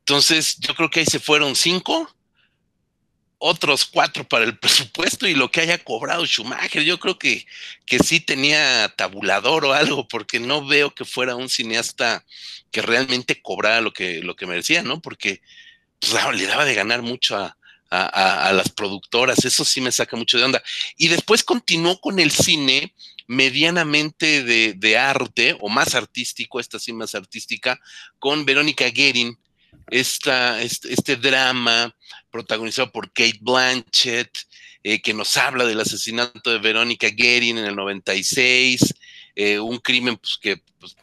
Entonces, yo creo que ahí se fueron cinco otros cuatro para el presupuesto y lo que haya cobrado Schumacher. Yo creo que, que sí tenía tabulador o algo, porque no veo que fuera un cineasta que realmente cobrara lo que, lo que merecía, ¿no? Porque pues, le daba de ganar mucho a, las productoras, eso sí me saca mucho de onda. Y después continuó con el cine medianamente de, de arte, o más artístico, esta sí más artística, con Verónica Guerin, esta, este, drama protagonizado por Kate Blanchett, eh, que nos habla del asesinato de Verónica Guerin en el 96, eh, un crimen pues, que pues,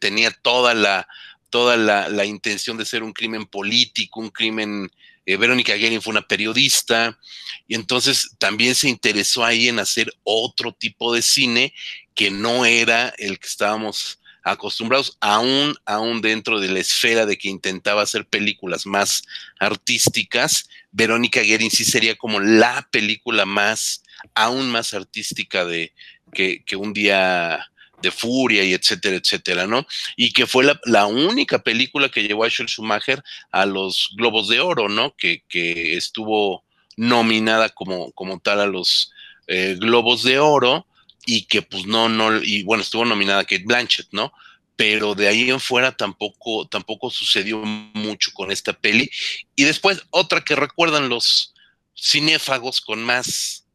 tenía toda la toda la, intención de ser un crimen político, un crimen... Eh, Verónica Guerin fue una periodista y entonces también se interesó ahí en hacer otro tipo de cine que no era el que estábamos acostumbrados, aún, aún dentro de la esfera de que intentaba hacer películas más artísticas, Verónica Guerin sí sería como la película más, aún más artística de que, un día de furia y etcétera, etcétera, ¿no? Y que fue la, única película que llevó a Joel Schumacher a los Globos de Oro, ¿no? Que, estuvo nominada como, como tal a los eh, Globos de Oro y que pues no, no, y bueno, estuvo nominada Kate Blanchett, ¿no? Pero de ahí en fuera tampoco, tampoco sucedió mucho con esta peli. Y después otra que recuerdan los cinéfagos con más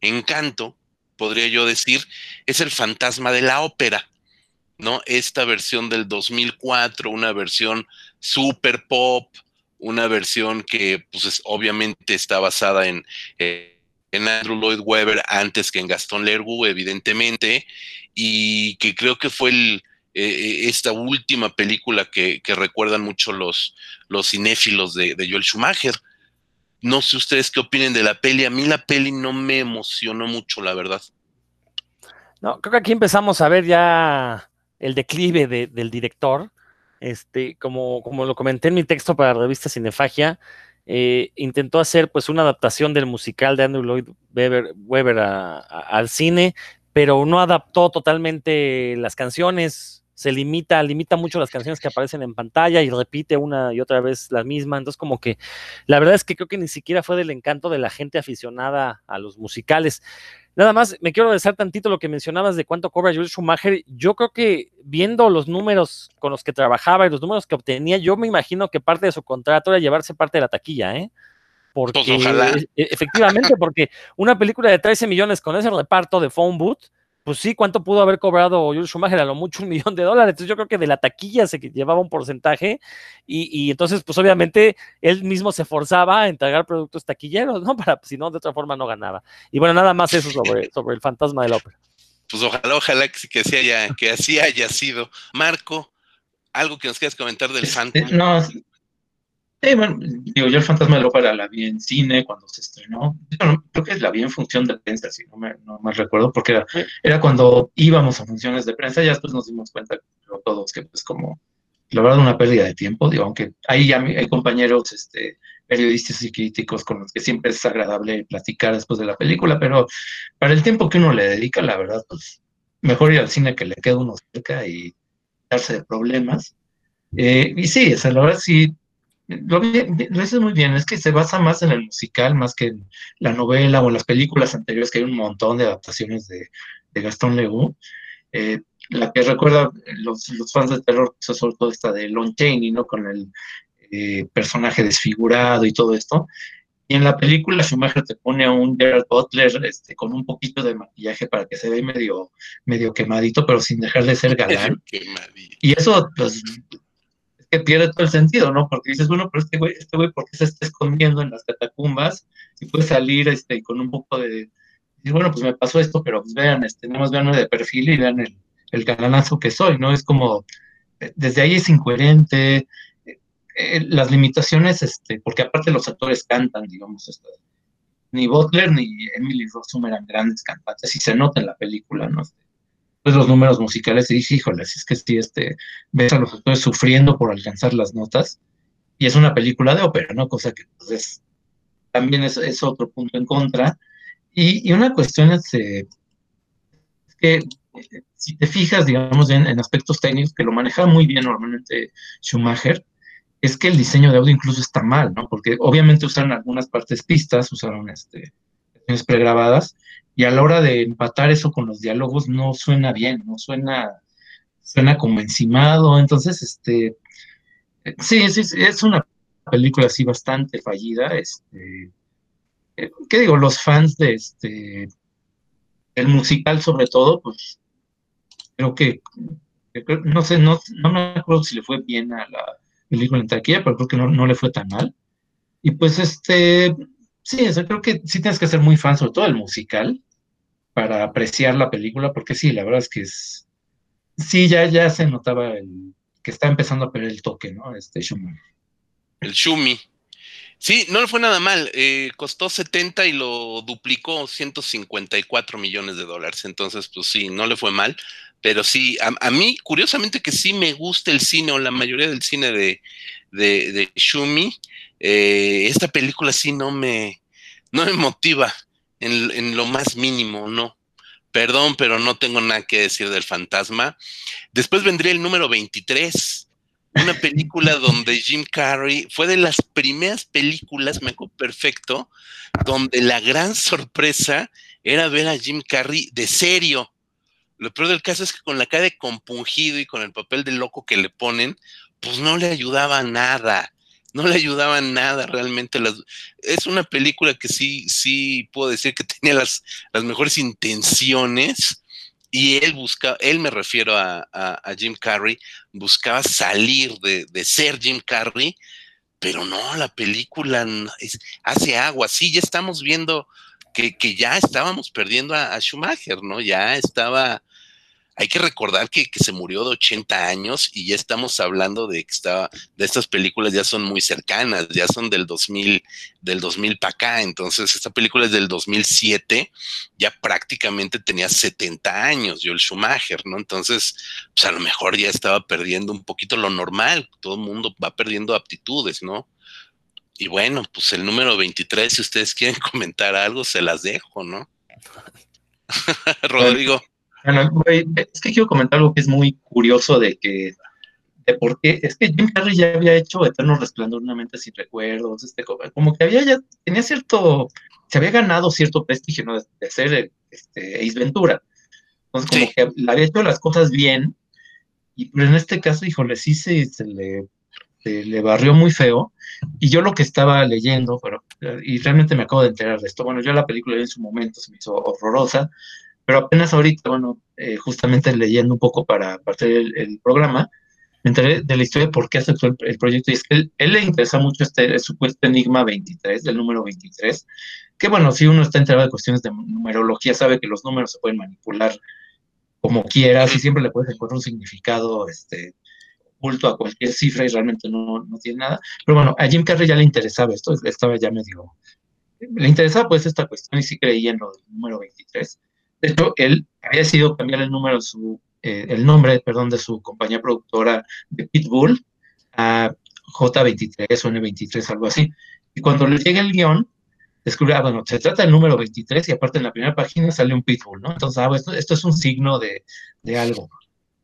encanto, podría yo decir, es el fantasma de la ópera, ¿no? Esta versión del 2004, una versión super pop, una versión que pues obviamente está basada en... Eh, en Andrew Lloyd Webber antes que en Gastón Lergu, evidentemente, y que creo que fue el, eh, esta última película que, recuerdan mucho los, los cinéfilos de, Joel Schumacher. No sé ustedes qué opinen de la peli. A mí la peli no me emocionó mucho, la verdad. No, creo que aquí empezamos a ver ya el declive del director. Este, como, como lo comenté en mi texto para la revista Cinefagia, eh, intentó hacer pues una adaptación del musical de Andrew Lloyd Webber, al cine, pero no adaptó totalmente las canciones, se limita, limita mucho las canciones que aparecen en pantalla y repite una y otra vez la misma, entonces como que la verdad es que creo que ni siquiera fue del encanto de la gente aficionada a los musicales. Nada más, me quiero regresar tantito lo que mencionabas de cuánto cobra Joel Schumacher. Yo creo que viendo los números con los que trabajaba y los números que obtenía, yo me imagino que parte de su contrato era llevarse parte de la taquilla, ¿eh? Porque, e, efectivamente, porque una película de 13 millones con ese reparto de phone booth, pues sí, ¿cuánto pudo haber cobrado Joel Schumacher? A lo mucho un millón de dólares. Entonces yo creo que de la taquilla se llevaba un porcentaje y, entonces pues obviamente él mismo se forzaba a entregar productos taquilleros, ¿no? Para, si no, de otra forma no ganaba. Y bueno, nada más eso sobre, sobre el fantasma de la ópera. Pues ojalá, ojalá que, que, así haya, que así haya sido. Marco, algo que nos quieras comentar del este, fantasma. No, Sí, bueno, digo, yo el Fantasma de la Ópera la vi en cine cuando se estrenó. creo que la vi en función de prensa, si no me, no me recuerdo, porque era, cuando íbamos a funciones de prensa, y después nos dimos cuenta todos que pues como la verdad una pérdida de tiempo, digo, aunque hay, hay compañeros este, periodistas y críticos con los que siempre es agradable platicar después de la película, pero para el tiempo que uno le dedica, la verdad, pues mejor ir al cine que le quede uno cerca y darse de problemas. Eh, y sí, o sea, la verdad sí, lo, dices muy bien, es que se basa más en el musical, más que en la novela o en las películas anteriores, que hay un montón de adaptaciones de, Gastón Leroux. Eh, la que recuerda los, los, fans de terror, pues, sobre todo esta de Lon Chaney, ¿no? Con el eh, personaje desfigurado y todo esto. Y en la película Schumacher te pone a un Gerald Butler este, con un poquito de maquillaje para que se vea medio, medio quemadito, pero sin dejar de ser galán. Y eso, pues, que pierde todo el sentido, ¿no? Porque dices, bueno, pero este güey, este güey, ¿por qué se está escondiendo en las catacumbas? Y puede salir este, con un poco de, bueno, pues me pasó esto, pero pues vean, este, nada más veanme de perfil y vean el, el canalazo que soy, ¿no? Es como, desde ahí es incoherente, eh, las limitaciones, este, porque aparte los actores cantan, digamos, esto, ni Butler ni Emily Rossum eran grandes cantantes y se nota en la película, ¿no? Pues los números musicales y dije, híjole, si es que sí, este, ves a los actores sufriendo por alcanzar las notas, y es una película de ópera, ¿no? Cosa que pues, también es, otro punto en contra. Y, una cuestión es, eh, que si te fijas, digamos, en, en, aspectos técnicos, que lo maneja muy bien normalmente Schumacher, es que el diseño de audio incluso está mal, ¿no? Porque obviamente usaron algunas partes pistas, usaron este, pregrabadas, y a la hora de empatar eso con los diálogos no suena bien, no suena, suena como encimado, entonces, este, sí, es una película así bastante fallida, este, eh, ¿qué digo? Los fans de este, el musical sobre todo, pues, creo que, no sé, no, no me acuerdo si le fue bien a la película en taquilla, pero creo que no, no le fue tan mal. Y pues, este, Sí, eso creo que sí tienes que ser muy fan, sobre todo el musical, para apreciar la película, porque sí, la verdad es que es. Sí, ya, ya se notaba el, que está empezando a perder el toque, ¿no? Este. El Shumi. Sí, no le fue nada mal. Eh, costó 70 y lo duplicó 154 millones de dólares. Entonces, pues sí, no le fue mal. Pero sí, a, mí, curiosamente que sí me gusta el cine o la mayoría del cine de, de, de Shumi. Eh, esta película sí no me, no me motiva en, lo más mínimo, no. Perdón, pero no tengo nada que decir del fantasma. Después vendría el número 23, una película donde Jim Carrey fue de las primeras películas, me acuerdo perfecto, donde la gran sorpresa era ver a Jim Carrey de serio. Lo peor del caso es que con la cara de compungido y con el papel de loco que le ponen, pues no le ayudaba nada no le ayudaban nada realmente. es una película que sí, sí puedo decir que tenía las, las mejores intenciones y él buscaba, él me refiero a, Jim Carrey, buscaba salir de, ser Jim Carrey, pero no, la película hace agua. Sí, ya estamos viendo que, ya estábamos perdiendo a, a Schumacher, ¿no? Ya estaba hay que recordar que, se murió de 80 años y ya estamos hablando de que estaba, de estas películas ya son muy cercanas, ya son del 2000, del 2000 para acá. Entonces, esta película es del 2007, ya prácticamente tenía 70 años, Joel Schumacher, ¿no? Entonces, pues a lo mejor ya estaba perdiendo un poquito lo normal, todo el mundo va perdiendo aptitudes, ¿no? Y bueno, pues el número 23, si ustedes quieren comentar algo, se las dejo, ¿no? Rodrigo. Bueno, es que quiero comentar algo que es muy curioso de que, de por qué, es que Jim Carrey ya había hecho Eterno Resplandor, una mente sin recuerdos, este, como que había ya, tenía cierto, se había ganado cierto prestigio, ¿no? De, ser este, Ace Ventura. Entonces, como que le había hecho las cosas bien, y pero en este caso, híjole, sí se, se le, este, le barrió muy feo. Y yo lo que estaba leyendo, pero, y realmente me acabo de enterar de esto, bueno, yo la película en su momento se me hizo horrorosa, pero apenas ahorita, bueno, eh, justamente leyendo un poco para partir el, programa, me enteré de la historia de por qué aceptó el, proyecto. Y es que él, él, le interesa mucho este supuesto Enigma 23, del número 23, que bueno, si uno está enterado de cuestiones de numerología, sabe que los números se pueden manipular como quieras y siempre le puedes encontrar un significado este, oculto a cualquier cifra y realmente no, no tiene nada. Pero bueno, a Jim Carrey ya le interesaba esto, estaba ya medio... Le interesaba pues esta cuestión y sí creía en lo del número 23. De hecho, él había decidido cambiar el número su, eh, el nombre, perdón, de su compañía productora de Pitbull a J23 o N23, algo así. Y cuando le llega el guion, descubre, ah, bueno, se trata del número 23 y aparte en la primera página sale un Pitbull, ¿no? Entonces, ah, esto, esto es un signo de, de, algo.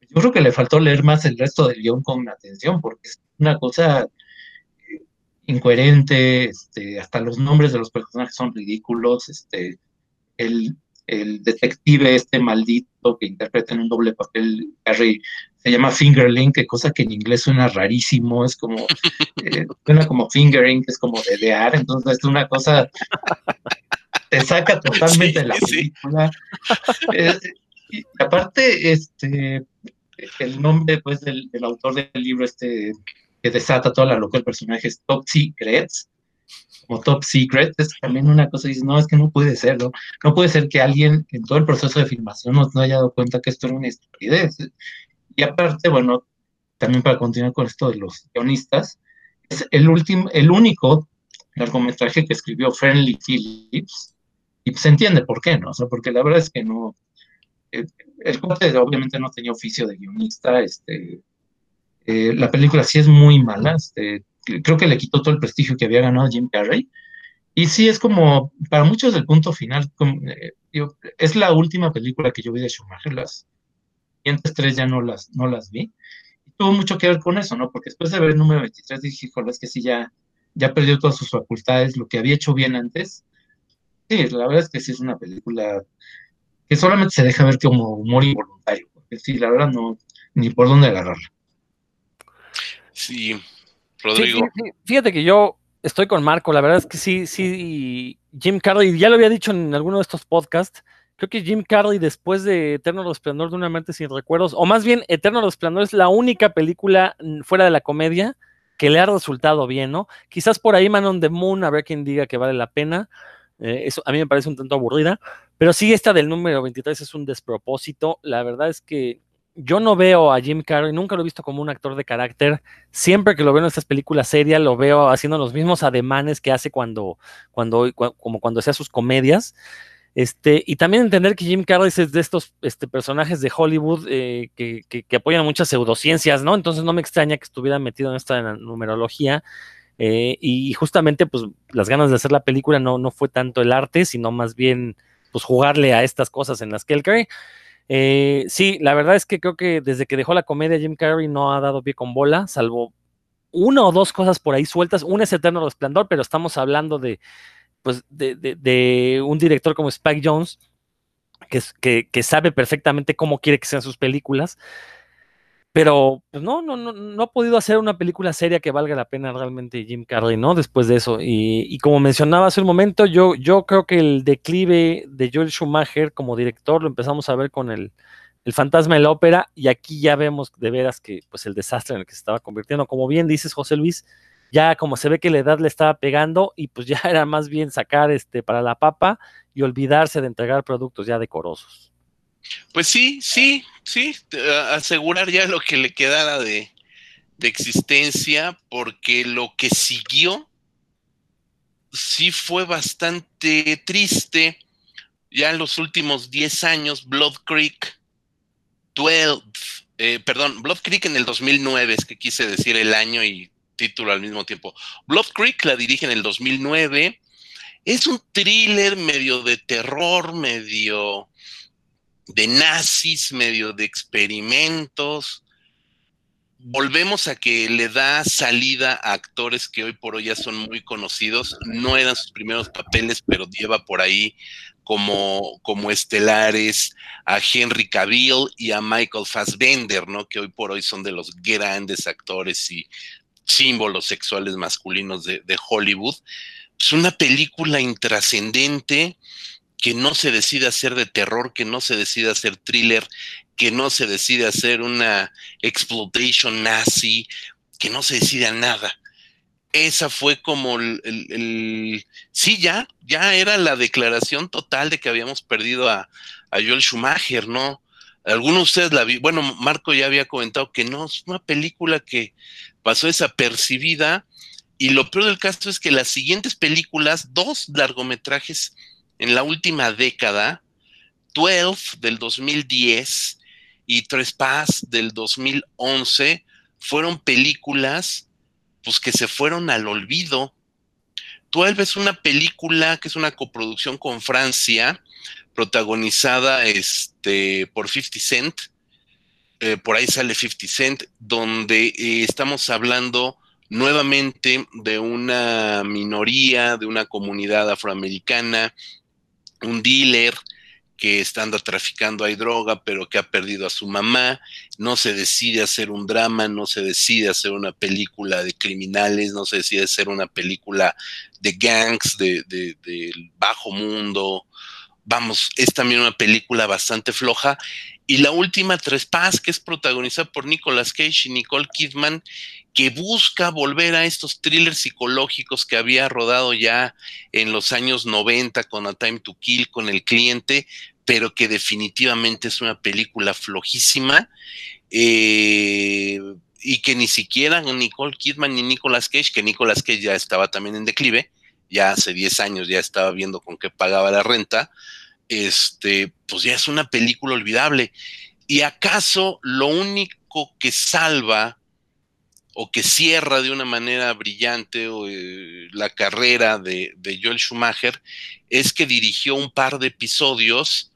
Yo creo que le faltó leer más el resto del guion con atención, porque es una cosa eh, incoherente, este, hasta los nombres de los personajes son ridículos, este, el, el detective este maldito que interpreta en un doble papel Harry se llama Fingerling, que cosa que en inglés suena rarísimo, es como, eh, suena como fingering, que es como dedear, entonces es una cosa, te saca totalmente de la película. y aparte, este, el nombre pues del, del, autor del libro este que desata toda la locura del personaje es Top Secrets, como Top Secret, es también una cosa, dices, no, es que no puede ser, ¿no? No puede ser que alguien en todo el proceso de filmación no, haya dado cuenta que esto era una estupidez. Y aparte, bueno, también para continuar con esto de los guionistas, es el último, el único largometraje que escribió Friendly Phillips, y se entiende por qué, ¿no? O sea, porque la verdad es que no, el, el corte obviamente no tenía oficio de guionista, este, eh, la película sí es muy mala, este, creo que le quitó todo el prestigio que había ganado Jim Carrey. Y sí, es como, para muchos del punto final, eh, es la última película que yo vi de Schumacher, las siguientes tres ya no las, no las vi. Y tuvo mucho que ver con eso, ¿no? Porque después de ver el número 23 dije, híjole, es que sí, ya, ya perdió todas sus facultades, lo que había hecho bien antes. Sí, la verdad es que sí es una película que solamente se deja ver como humor involuntario, porque sí, la verdad no, ni por dónde agarrarla. Sí, Rodrigo. fíjate que yo estoy con Marco, la verdad es que sí, sí, Jim Carrey, ya lo había dicho en alguno de estos podcasts, creo que Jim Carrey después de Eterno Resplandor de una mente sin recuerdos, o más bien Eterno Resplandor es la única película fuera de la comedia que le ha resultado bien, ¿no? Quizás por ahí Man on the Moon, a ver quién diga que vale la pena, eh, eso a mí me parece un tanto aburrida, pero sí esta del número 23 es un despropósito, la verdad es que yo no veo a Jim Carrey, nunca lo he visto como un actor de carácter. Siempre que lo veo en estas películas serias, lo veo haciendo los mismos ademanes que hace cuando, cuando, como cuando hacía sus comedias. Este, y también entender que Jim Carrey es de estos este, personajes de Hollywood eh, que, que, apoyan muchas pseudociencias, ¿no? Entonces no me extraña que estuviera metido en esta numerología. Eh, y justamente, pues, las ganas de hacer la película no, no fue tanto el arte, sino más bien, pues, jugarle a estas cosas en las que él cree. Eh, sí, la verdad es que creo que desde que dejó la comedia Jim Carrey no ha dado pie con bola, salvo una o dos cosas por ahí sueltas. Una es Eterno Resplandor, pero estamos hablando de, pues, de, un director como Spike Jones, que, que, sabe perfectamente cómo quiere que sean sus películas. Pero pues no, no, no, no ha podido hacer una película seria que valga la pena realmente Jim Carrey, ¿no? Después de eso. Y, como mencionaba hace un momento, yo, yo creo que el declive de Joel Schumacher como director lo empezamos a ver con el, el fantasma de la ópera, y aquí ya vemos de veras que pues el desastre en el que se estaba convirtiendo. Como bien dices, José Luis, ya como se ve que la edad le estaba pegando, y pues ya era más bien sacar este para la papa y olvidarse de entregar productos ya decorosos. Pues sí, sí, sí, asegurar ya lo que le quedara de, existencia, porque lo que siguió sí fue bastante triste. Ya en los últimos 10 años, Blood Creek 12, eh, perdón, Blood Creek en el 2009, es que quise decir el año y título al mismo tiempo. Blood Creek la dirige en el 2009. Es un thriller medio de terror, medio de nazis, medio de experimentos. Volvemos a que le da salida a actores que hoy por hoy ya son muy conocidos. No eran sus primeros papeles, pero lleva por ahí como, como estelares a Henry Cavill y a Michael Fassbender, ¿no? Que hoy por hoy son de los grandes actores y símbolos sexuales masculinos de, Hollywood. Es una película intrascendente que no se decide hacer de terror, que no se decide hacer thriller, que no se decide hacer una exploitation nazi, que no se decide a nada. Esa fue como el, sí, ya, ya era la declaración total de que habíamos perdido a, a Joel Schumacher, ¿no? Algunos de ustedes la vi, bueno, Marco ya había comentado que no, es una película que pasó desapercibida y lo peor del caso es que las siguientes películas, dos largometrajes en la última década, 12 del 2010 y Trespass del 2011, fueron películas pues que se fueron al olvido. 12 es una película que es una coproducción con Francia, protagonizada este, por 50 Cent, eh, por ahí sale 50 Cent, donde eh, estamos hablando nuevamente de una minoría, de una comunidad afroamericana, un dealer que está traficando hay droga, pero que ha perdido a su mamá, no se decide hacer un drama, no se decide hacer una película de criminales, no se decide hacer una película de gangs, de, del bajo mundo, vamos, es también una película bastante floja. Y la última, Trespass, que es protagonizada por Nicolas Cage y Nicole Kidman, que busca volver a estos thrillers psicológicos que había rodado ya en los años 90 con A Time to Kill, con El Cliente, pero que definitivamente es una película flojísima. Eh, y que ni siquiera Nicole Kidman ni Nicolas Cage, que Nicolas Cage ya estaba también en declive, ya hace 10 años ya estaba viendo con qué pagaba la renta, este, pues ya es una película olvidable. ¿Y acaso lo único que salva o que cierra de una manera brillante eh, la carrera de, Joel Schumacher es que dirigió un par de episodios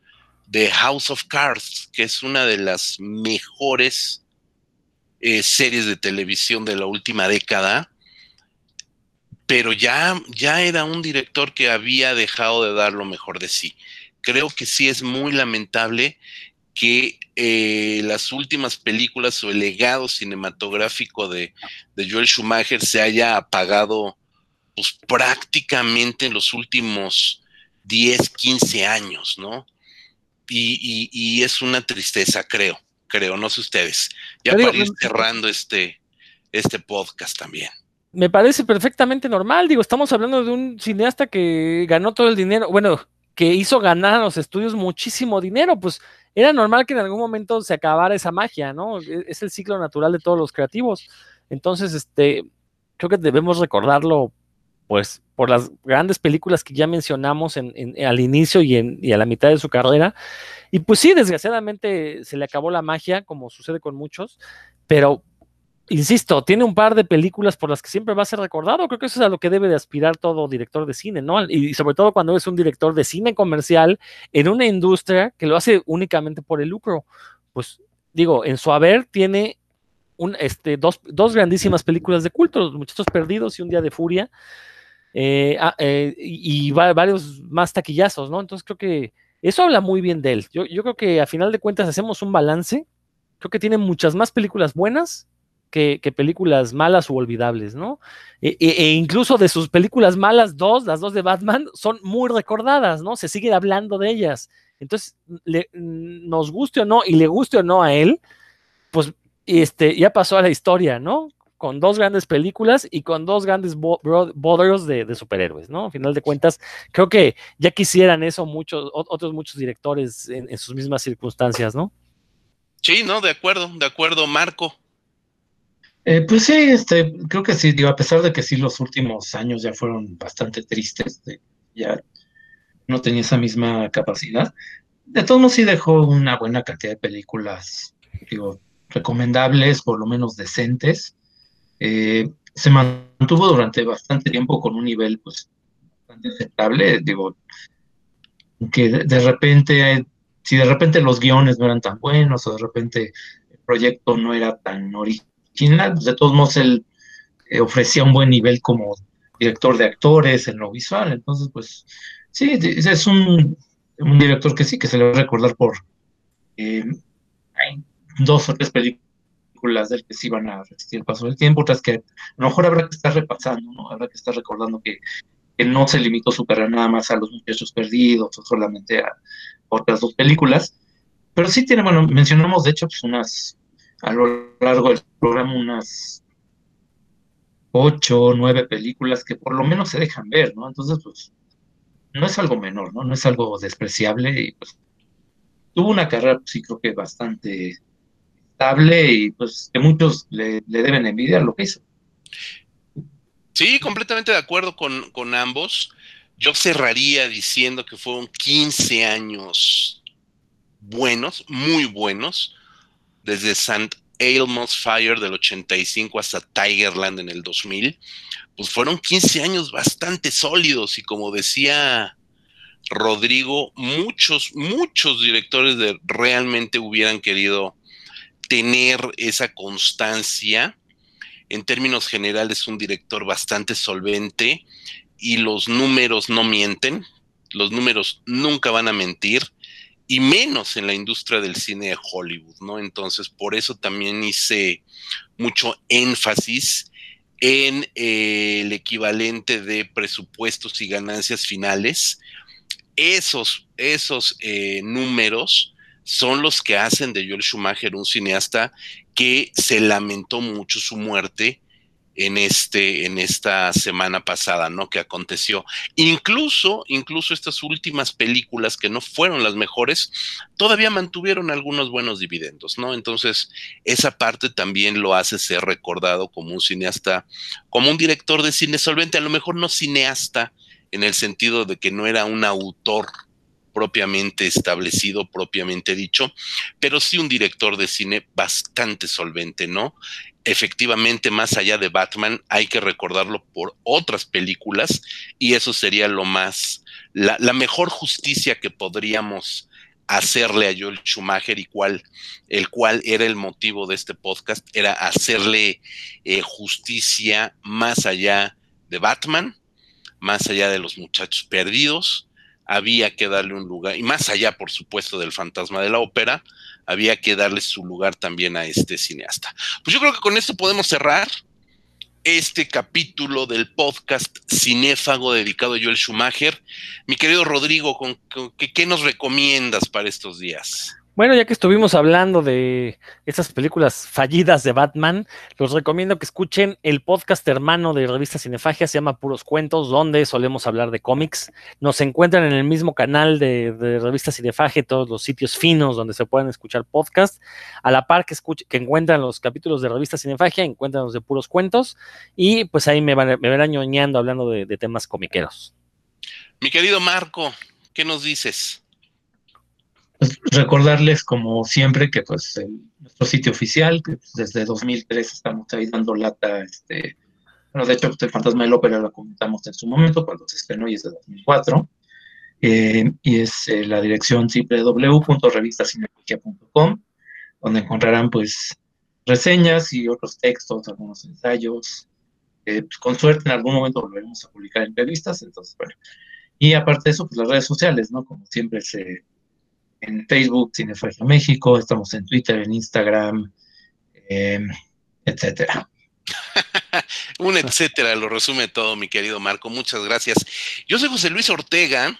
de House of Cards, que es una de las mejores eh, series de televisión de la última década pero ya, ya era un director que había dejado de dar lo mejor de sí. Creo que sí es muy lamentable que eh, las últimas películas o el legado cinematográfico de, Joel Schumacher se haya apagado pues, prácticamente en los últimos 10, 15 años, ¿no? Y, es una tristeza, creo, creo, no sé ustedes. Ya para ir cerrando este, este podcast también me parece perfectamente normal. Digo, estamos hablando de un cineasta que ganó todo el dinero, bueno, que hizo ganar a los estudios muchísimo dinero, pues era normal que en algún momento se acabara esa magia, ¿no? E, es el ciclo natural de todos los creativos. Entonces, este, creo que debemos recordarlo, pues, por las grandes películas que ya mencionamos en, al inicio y, en, y a la mitad de su carrera. Y pues sí, desgraciadamente se le acabó la magia, como sucede con muchos, pero insisto, tiene un par de películas por las que siempre va a ser recordado. Creo que eso es a lo que debe de aspirar todo director de cine, ¿no? Y sobre todo cuando es un director de cine comercial en una industria que lo hace únicamente por el lucro. Pues digo, en su haber tiene un, este, dos, grandísimas películas de culto, Muchachos Perdidos y Un Día de Furia, eh, ah, eh, y, varios más taquillazos, ¿no? Entonces creo que eso habla muy bien de él. Yo creo que a final de cuentas hacemos un balance. Creo que tiene muchas más películas buenas que, películas malas u olvidables, ¿no? E, e, e, incluso de sus películas malas, dos, las dos de Batman, son muy recordadas, ¿no? Se sigue hablando de ellas. Entonces, nos guste o no, y le guste o no a él, pues este, ya pasó a la historia, ¿no? Con dos grandes películas y con dos grandes boderos de, superhéroes, ¿no? A final de cuentas, creo que ya quisieran eso muchos, otros muchos directores en sus mismas circunstancias, ¿no? Sí, no, de acuerdo, de acuerdo, Marco. Eh, pues sí, este, creo que sí, digo, a pesar de que sí los últimos años ya fueron bastante tristes, ya no tenía esa misma capacidad, de todos modos sí dejó una buena cantidad de películas, digo, recomendables, por lo menos decentes. Eh, se mantuvo durante bastante tiempo con un nivel, pues, bastante aceptable, digo, que de repente, si de repente los guiones no eran tan buenos o de repente el proyecto no era tan original, pues, de todos modos él eh, ofrecía un buen nivel como director de actores en lo visual, entonces pues sí, es un, director que sí, que se le va a recordar por eh, dos o tres películas del que sí van a resistir el paso del tiempo, otras que a lo mejor habrá que estar repasando, ¿no? Habrá que estar recordando que, no se limitó su carrera nada más a Los Muchachos Perdidos o solamente a otras dos películas, pero sí tiene, bueno, mencionamos de hecho pues unas, a lo largo del programa unas ocho o nueve películas que por lo menos se dejan ver, ¿no? Entonces, pues, no es algo menor, ¿no? No es algo despreciable y pues tuvo una carrera, pues, sí creo que bastante estable y pues que muchos le, deben envidiar lo que hizo. Sí, completamente de acuerdo con, con ambos. Yo cerraría diciendo que fueron 15 años buenos, muy buenos, desde St. Elmo's Fire del 85 hasta Tigerland en el 2000, pues fueron 15 años bastante sólidos y como decía Rodrigo, muchos, muchos directores de realmente hubieran querido tener esa constancia. En términos generales, un director bastante solvente y los números no mienten, los números nunca van a mentir y menos en la industria del cine de Hollywood, ¿no? Entonces, por eso también hice mucho énfasis en eh, el equivalente de presupuestos y ganancias finales, esos, esos eh, números son los que hacen de Joel Schumacher un cineasta que se lamentó mucho su muerte en este en esta semana pasada, ¿no? que aconteció. Incluso incluso estas últimas películas que no fueron las mejores todavía mantuvieron algunos buenos dividendos, ¿no? Entonces, esa parte también lo hace ser recordado como un cineasta, como un director de cine solvente, a lo mejor no cineasta en el sentido de que no era un autor propiamente establecido, propiamente dicho, pero sí un director de cine bastante solvente, ¿no? Efectivamente, más allá de Batman, hay que recordarlo por otras películas y eso sería lo más, la, mejor justicia que podríamos hacerle a Joel Schumacher y cuál, el cual era el motivo de este podcast, era hacerle eh, justicia más allá de Batman, más allá de los muchachos perdidos, había que darle un lugar, y más allá, por supuesto, del fantasma de la ópera, había que darle su lugar también a este cineasta. Pues yo creo que con esto podemos cerrar este capítulo del podcast Cinéfago dedicado a Joel Schumacher. Mi querido Rodrigo, ¿qué nos recomiendas para estos días? Bueno, ya que estuvimos hablando de estas películas fallidas de Batman, los recomiendo que escuchen el podcast hermano de Revista Cinefagia, se llama Puros Cuentos, donde solemos hablar de cómics. Nos encuentran en el mismo canal de, Revista Cinefagia, todos los sitios finos donde se pueden escuchar podcasts. A la par que, que encuentran los capítulos de Revista Cinefagia, encuentran los de Puros Cuentos, y pues ahí me, van, me verán ñoñando hablando de, de temas comiqueros. Mi querido Marco, ¿qué nos dices? Recordarles, como siempre, que pues nuestro sitio oficial, que pues, desde 2003 estamos ahí dando lata, este, bueno, de hecho, el Fantasma del Ópera lo comentamos en su momento, cuando se estrenó y es de 2004, eh, y es eh, la dirección www.revistasinergia.com, donde encontrarán, pues, reseñas y otros textos, algunos ensayos, pues, con suerte en algún momento volveremos a publicar entrevistas, entonces, bueno, y aparte de eso, pues las redes sociales, ¿no? Como siempre se en Facebook, Cinefagia México, estamos en Twitter, en Instagram, em, etcétera. Un etcétera, lo resume todo, mi querido Marco. Muchas gracias. Yo soy José Luis Ortega.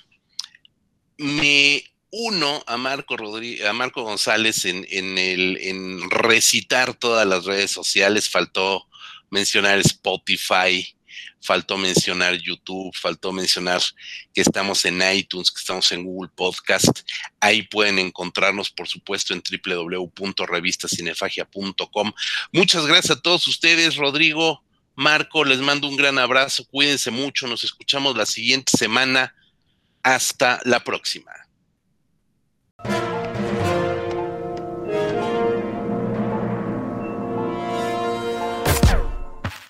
Me uno a Marco a Marco González en, en, el, en recitar todas las redes sociales. Faltó mencionar Spotify, faltó mencionar YouTube, faltó mencionar que estamos en iTunes, que estamos en Google Podcast. Ahí pueden encontrarnos, por supuesto, en www.revistasinefagia.com. Muchas gracias a todos ustedes, Rodrigo, Marco, les mando un gran abrazo, cuídense mucho, nos escuchamos la siguiente semana. Hasta la próxima.